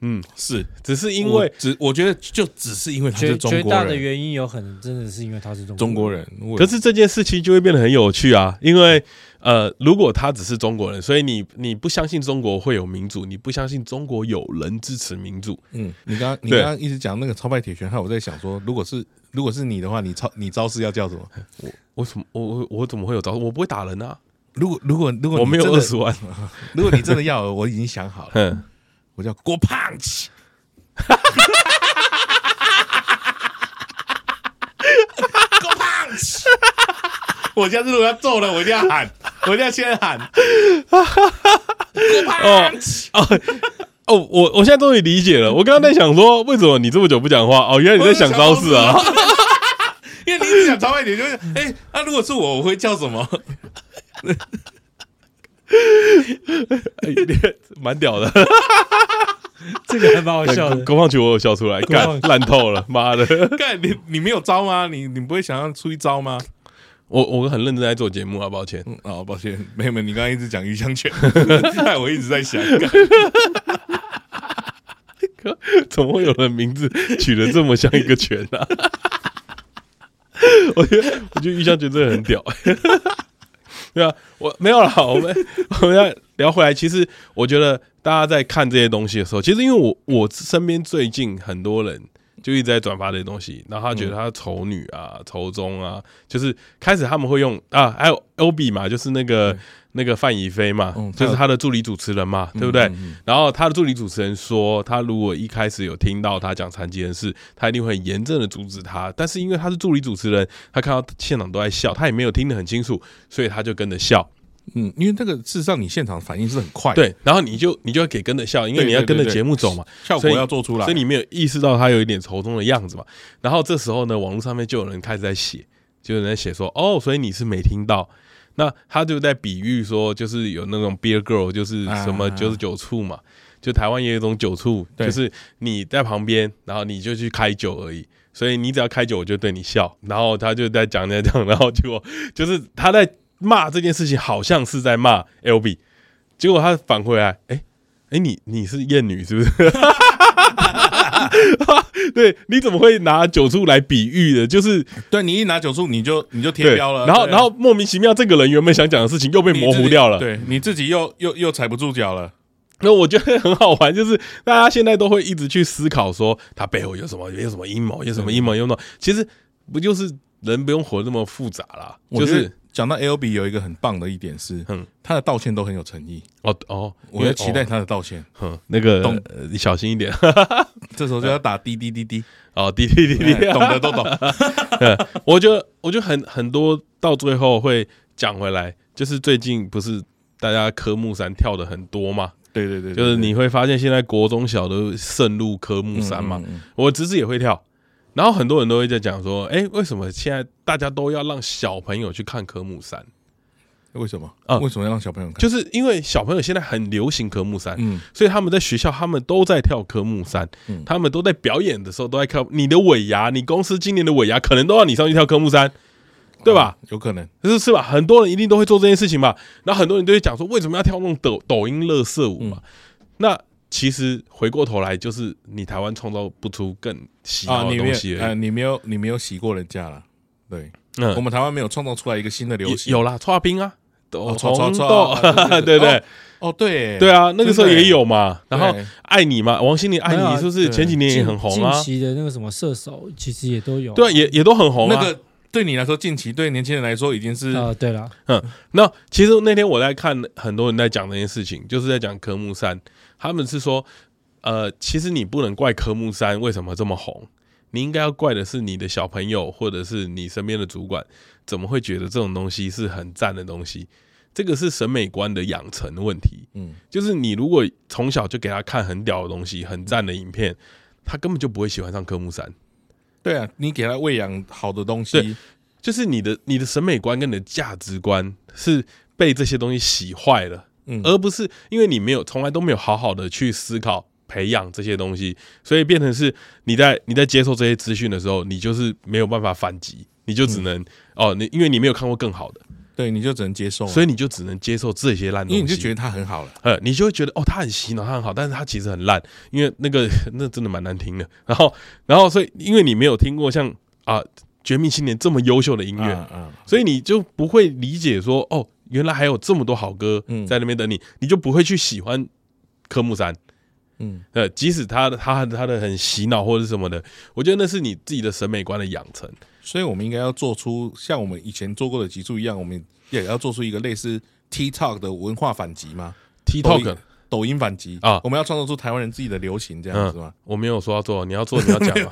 嗯，是，只是因为只我觉得就只是因为他是中国人，最大的原因有可能真的是因为他是中中国人。可是这件事情就会变得很有趣啊，因为。呃，如果他只是中国人，所以你你不相信中国会有民主，你不相信中国有人支持民主。嗯，你刚刚你刚刚一直讲那个超派铁拳，害我在想说，如果是如果是你的话，你超你招式要叫什么？我我怎么我我我怎么会有招式？我不会打人啊！如果如果如果我没有二十万，如果你真的要，我已经想好了，嗯，我叫郭胖子。郭胖子。我下次如果要揍了，我一定要喊，我一定要先喊。哦哦哦！我我现在终于理解了。我刚刚在想说，为什么你这么久不讲话？哦，原来你在想招式啊！因为你一直讲超派点，就是哎，那如果是我，我会叫什么？蛮屌的，这个还蛮好笑的。公放曲我有笑出来，干烂透了，妈的！干你你没有招吗？你你不会想要出一招吗？我我很认真在做节目啊，抱歉，嗯，哦，抱歉，没有没有，你刚刚一直讲鱼香拳，害我一直在想，怎么会有人名字取得这么像一个拳呢？我觉得我觉得鱼香拳真的很屌，对啊，我没有了，我们我们要聊回来，其实我觉得大家在看这些东西的时候，其实因为我我身边最近很多人。就一直在转发这些东西，然后他觉得他丑女啊、丑中啊，就是开始他们会用啊，还有 L B 嘛，就是那个那个范怡菲嘛，就是他的助理主持人嘛，对不对？然后他的助理主持人说，他如果一开始有听到他讲残疾人士，他一定会很严正的阻止他，但是因为他是助理主持人，他看到现场都在笑，他也没有听得很清楚，所以他就跟着笑。嗯，因为这个事实上你现场反应是很快，对，然后你就你就要给跟着笑，因为你要跟着节目走嘛，效果要做出来，所以你没有意识到他有一点仇中的样子嘛。然后这时候呢，网络上面就有人开始在写，就有人在写说，哦，所以你是没听到，那他就在比喻说，就是有那种 beer girl，就是什么九十九处嘛，就台湾也有一种酒处，就是你在旁边，然后你就去开酒而已，所以你只要开酒，我就对你笑，然后他就在讲在讲，然后结果就是他在。骂这件事情好像是在骂 LB，结果他返回来，哎、欸、哎、欸，你你是厌女是不是？对，你怎么会拿酒醋来比喻的？就是对你一拿酒醋，你就你就贴标了，然后然后莫名其妙，这个人原本想讲的事情又被模糊掉了，对你自己又又又踩不住脚了。那我觉得很好玩，就是大家现在都会一直去思考说，他背后有什么，有什么阴谋，有什么阴谋，有什么？其实不就是人不用活那么复杂啦，就是。讲到 LB 有一个很棒的一点是，嗯，他的道歉都很有诚意。哦哦，我要期待他的道歉。哼，那个你小心一点，这时候就要打滴滴滴滴。哦，滴滴滴滴，懂得都懂。我觉得，我觉得很很多到最后会讲回来，就是最近不是大家科目三跳的很多嘛？对对对，就是你会发现现在国中小都渗入科目三嘛。我侄子也会跳，然后很多人都会在讲说，哎，为什么现在大家都要让小朋友去看科目三？为什么啊？为什么要让小朋友看？就是因为小朋友现在很流行科目三，嗯，所以他们在学校他们都在跳科目三，嗯，他们都在表演的时候都在跳。你的尾牙，你公司今年的尾牙，可能都要你上去跳科目三，对吧？有可能，是是吧？很多人一定都会做这件事情吧。然后很多人都会讲说，为什么要跳那种抖抖音乐色舞嘛？那其实回过头来，就是你台湾创造不出更洗脑的东西。呃，你没有，你没有洗过人家了，对，嗯，我们台湾没有创造出来一个新的流行，有啦，剉冰啊。红豆，对 对，哦对，对啊，那个时候也有嘛。然后爱你嘛，王心凌爱你是不是前几年也很红啊？近期的那个什么射手，其实也都有。对，也也都很红。那个对你来说近期，对年轻人来说已经是啊，对了，嗯。那其实那天我在看很多人在讲那件事情，就是在讲科目三，他们是说，呃，其实你不能怪科目三为什么这么红，你应该要怪的是你的小朋友或者是你身边的主管。怎么会觉得这种东西是很赞的东西？这个是审美观的养成的问题。嗯，就是你如果从小就给他看很屌的东西、很赞的影片，他根本就不会喜欢上科目三。对啊，你给他喂养好的东西，就是你的你的审美观跟你的价值观是被这些东西洗坏了，嗯，而不是因为你没有从来都没有好好的去思考培养这些东西，所以变成是你在你在接受这些资讯的时候，你就是没有办法反击。你就只能、嗯、哦，你因为你没有看过更好的，对，你就只能接受，所以你就只能接受这些烂东西，因为你就觉得它很好了，呃，你就会觉得哦，它很洗脑，它很好，但是它其实很烂，因为那个 那真的蛮难听的。然后，然后，所以因为你没有听过像啊《绝命青年》这么优秀的音乐，所以你就不会理解说哦，原来还有这么多好歌在那边等你，你就不会去喜欢科目三。嗯，呃，即使他他他的很洗脑或者是什么的，我觉得那是你自己的审美观的养成。所以，我们应该要做出像我们以前做过的集数一样，我们也要做出一个类似 TikTok 的文化反击吗？TikTok。抖音反击啊！我们要创造出台湾人自己的流行，这样子吗？我没有说要做，你要做，你要讲。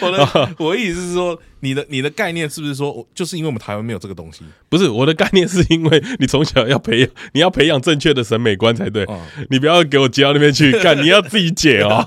我的我的意思是说，你的你的概念是不是说，就是因为我们台湾没有这个东西？不是，我的概念是因为你从小要培养，你要培养正确的审美观才对。你不要给我接到那边去干，你要自己解哦。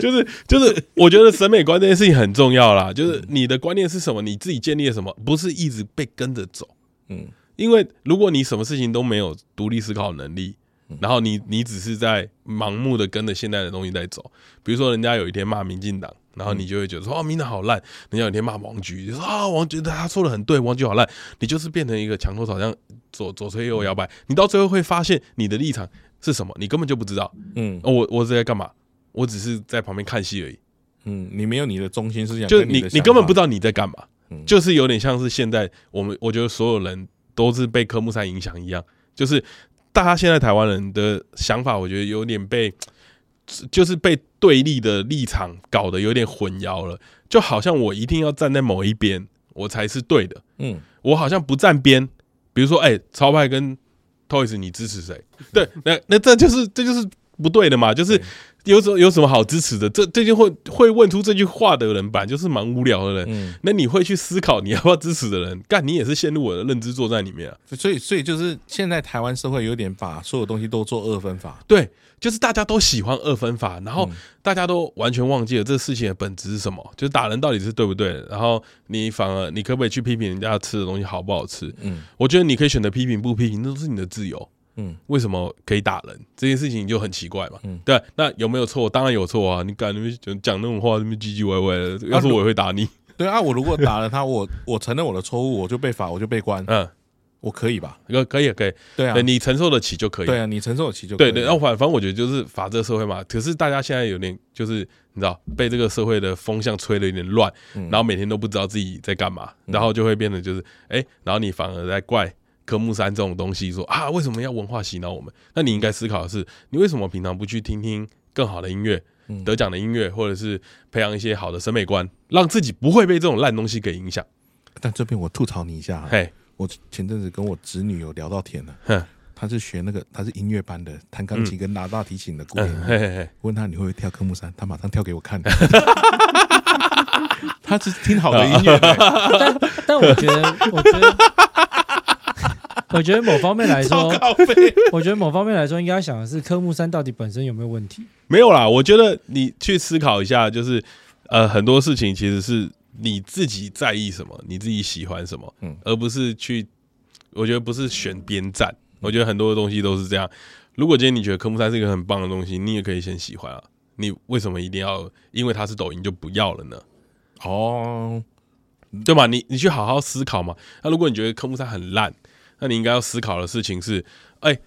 就是就是，我觉得审美观这件事情很重要啦。就是你的观念是什么，你自己建立了什么，不是一直被跟着走。嗯。因为如果你什么事情都没有独立思考能力，然后你你只是在盲目的跟着现在的东西在走，比如说人家有一天骂民进党，然后你就会觉得说哦，民进党好烂；人家有一天骂王局，就说啊，王局他说的很对，王局好烂。你就是变成一个墙头草，像左左推右摇摆，你到最后会发现你的立场是什么，你根本就不知道。嗯，我我是在干嘛？我只是在旁边看戏而已。嗯，你没有你的中心思想，就你你根本不知道你在干嘛。就是有点像是现在我们，我觉得所有人。都是被科目三影响一样，就是大家现在台湾人的想法，我觉得有点被，就是被对立的立场搞得有点混淆了。就好像我一定要站在某一边，我才是对的。嗯，我好像不站边。比如说，哎，超派跟 Toys，你支持谁？对，那那这就是这就是不对的嘛，就是。有什有什么好支持的？这这句会会问出这句话的人，本来就是蛮无聊的人。嗯，那你会去思考你要不要支持的人，干你也是陷入我的认知作战里面啊。所以，所以就是现在台湾社会有点把所有东西都做二分法。对，就是大家都喜欢二分法，然后大家都完全忘记了这事情的本质是什么，就是打人到底是对不对？然后你反而你可不可以去批评人家吃的东西好不好吃？嗯，我觉得你可以选择批评不批评，那都是你的自由。嗯，为什么可以打人这件事情就很奇怪嘛？嗯，对，那有没有错？当然有错啊！你敢那边讲讲那种话，那边唧唧歪歪的，要是我也会打你。对啊，我如果打了他，我我承认我的错误，我就被罚，我就被关。嗯，我可以吧？可可以可以。对啊，你承受得起就可以。对啊，你承受得起就可以。对对，然后反反正我觉得就是法治社会嘛。可是大家现在有点就是你知道被这个社会的风向吹的有点乱，然后每天都不知道自己在干嘛，然后就会变得就是哎，然后你反而在怪。科目三这种东西说，啊，为什么要文化洗脑我们？那你应该思考的是，你为什么平常不去听听更好的音乐、得奖的音乐，或者是培养一些好的审美观，让自己不会被这种烂东西给影响？但这边我吐槽你一下，嘿，我前阵子跟我侄女有聊到天了，哼，她是学那个，她是音乐班的，弹钢琴跟拉大提琴的姑娘，嘿嘿嘿，问她你会不会跳科目三，她马上跳给我看，她是听好的音乐，但但我觉得，我觉得。我觉得某方面来说 我觉得某方面来说，应该想的是科目三到底本身有没有问题？没有啦，我觉得你去思考一下，就是呃，很多事情其实是你自己在意什么，你自己喜欢什么，嗯，而不是去，我觉得不是选边站。我觉得很多的东西都是这样。如果今天你觉得科目三是一个很棒的东西，你也可以先喜欢啊。你为什么一定要因为它是抖音就不要了呢？哦，对吧？你你去好好思考嘛。那如果你觉得科目三很烂，那你应该要思考的事情是：哎，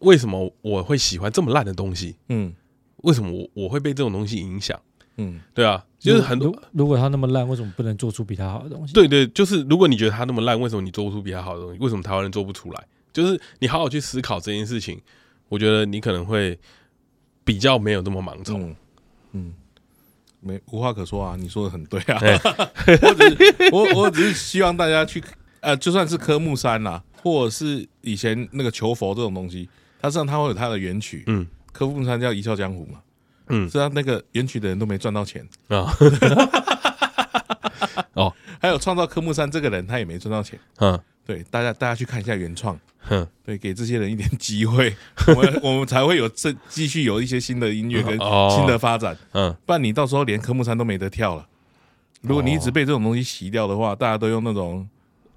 为什么我会喜欢这么烂的东西？嗯，为什么我我会被这种东西影响？嗯，对啊，就是很多。如果它那么烂，为什么不能做出比它好的东西？对对，就是如果你觉得它那么烂，为什么你做不出比它好的东西？为什么台湾人做不出来？就是你好好去思考这件事情，我觉得你可能会。比较没有这么盲从，嗯，没无话可说啊，你说的很对啊，对 我只是我我只是希望大家去，呃，就算是科目三啦，或者是以前那个求佛这种东西，它实际上它会有它的原曲，嗯，科目三叫一笑江湖嘛，嗯，实际上那个原曲的人都没赚到钱。啊，哦，还有创造科目三这个人他也没赚到钱，嗯。对，大家大家去看一下原创，哼，对，给这些人一点机会，我们我们才会有这继续有一些新的音乐跟新的发展，嗯，不然你到时候连科目三都没得跳了。如果你一直被这种东西洗掉的话，大家都用那种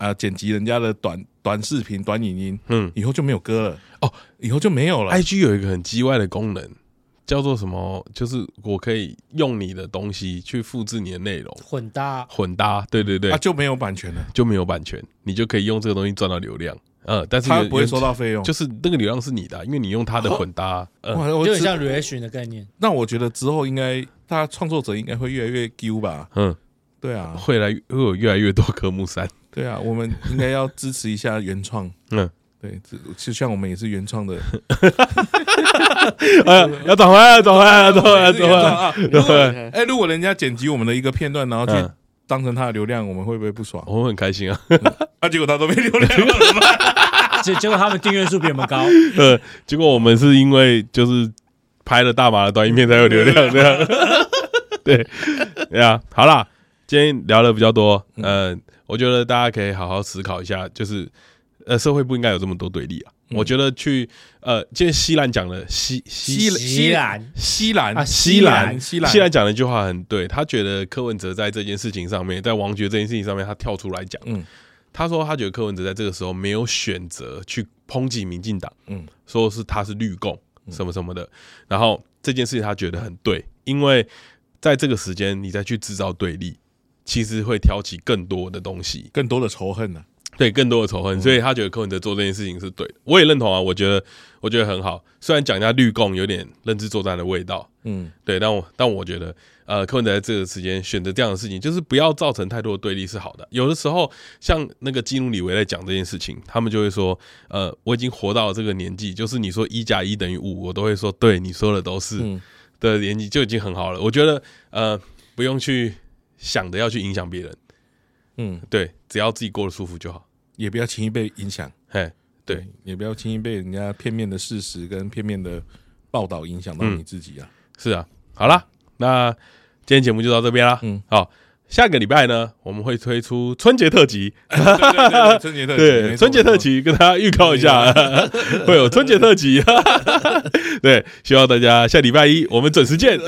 啊剪辑人家的短短视频、短影音，嗯，以后就没有歌了，哦，以后就没有了。IG 有一个很机歪的功能。叫做什么？就是我可以用你的东西去复制你的内容，混搭，混搭，对对对，啊，就没有版权了，就没有版权，你就可以用这个东西赚到流量，呃，但是他不会收到费用，就是那个流量是你的，因为你用他的混搭，呃，有点像 reaction 的概念。那我觉得之后应该，大家创作者应该会越来越 Q 吧？嗯，对啊，会来会有越来越多科目三，对啊，我们应该要支持一下原创，嗯。对，就像我们也是原创的，哎，要转回来，转回来，转回来，转回来啊！对，哎，如果人家剪辑我们的一个片段，然后去当成他的流量，我们会不会不爽？我们很开心啊！啊结果他都没流量，结结果他们订阅数比我们高。呃，结果我们是因为就是拍了大马的短影片才有流量，这样。对，对啊，好啦，今天聊的比较多，嗯，我觉得大家可以好好思考一下，就是。呃，社会不应该有这么多对立啊！嗯、我觉得去呃，今天西兰讲的西西西兰。西兰西兰西兰西兰。讲的一句话很对，他觉得柯文哲在这件事情上面，在王爵这件事情上面，他跳出来讲，嗯，他说他觉得柯文哲在这个时候没有选择去抨击民进党，嗯，说是他是绿共什么什么的，然后这件事情他觉得很对，因为在这个时间你再去制造对立，其实会挑起更多的东西，更多的仇恨呢、啊。对，更多的仇恨，所以他觉得柯文哲做这件事情是对的，我也认同啊。我觉得，我觉得很好。虽然讲一下绿共有点认知作战的味道，嗯，对，但我但我觉得，呃，柯文哲在这个时间选择这样的事情，就是不要造成太多的对立是好的。有的时候，像那个基努里维在讲这件事情，他们就会说，呃，我已经活到了这个年纪，就是你说一加一等于五，我都会说，对，你说的都是的年纪就已经很好了。我觉得，呃，不用去想着要去影响别人。嗯，对，只要自己过得舒服就好，也不要轻易被影响。嘿，对，也不要轻易被人家片面的事实跟片面的报道影响到你自己啊。是啊，好啦，那今天节目就到这边啦。嗯，好，下个礼拜呢，我们会推出春节特辑。春节特辑，对，春节特辑跟大家预告一下，会有春节特辑。对，希望大家下礼拜一我们准时见。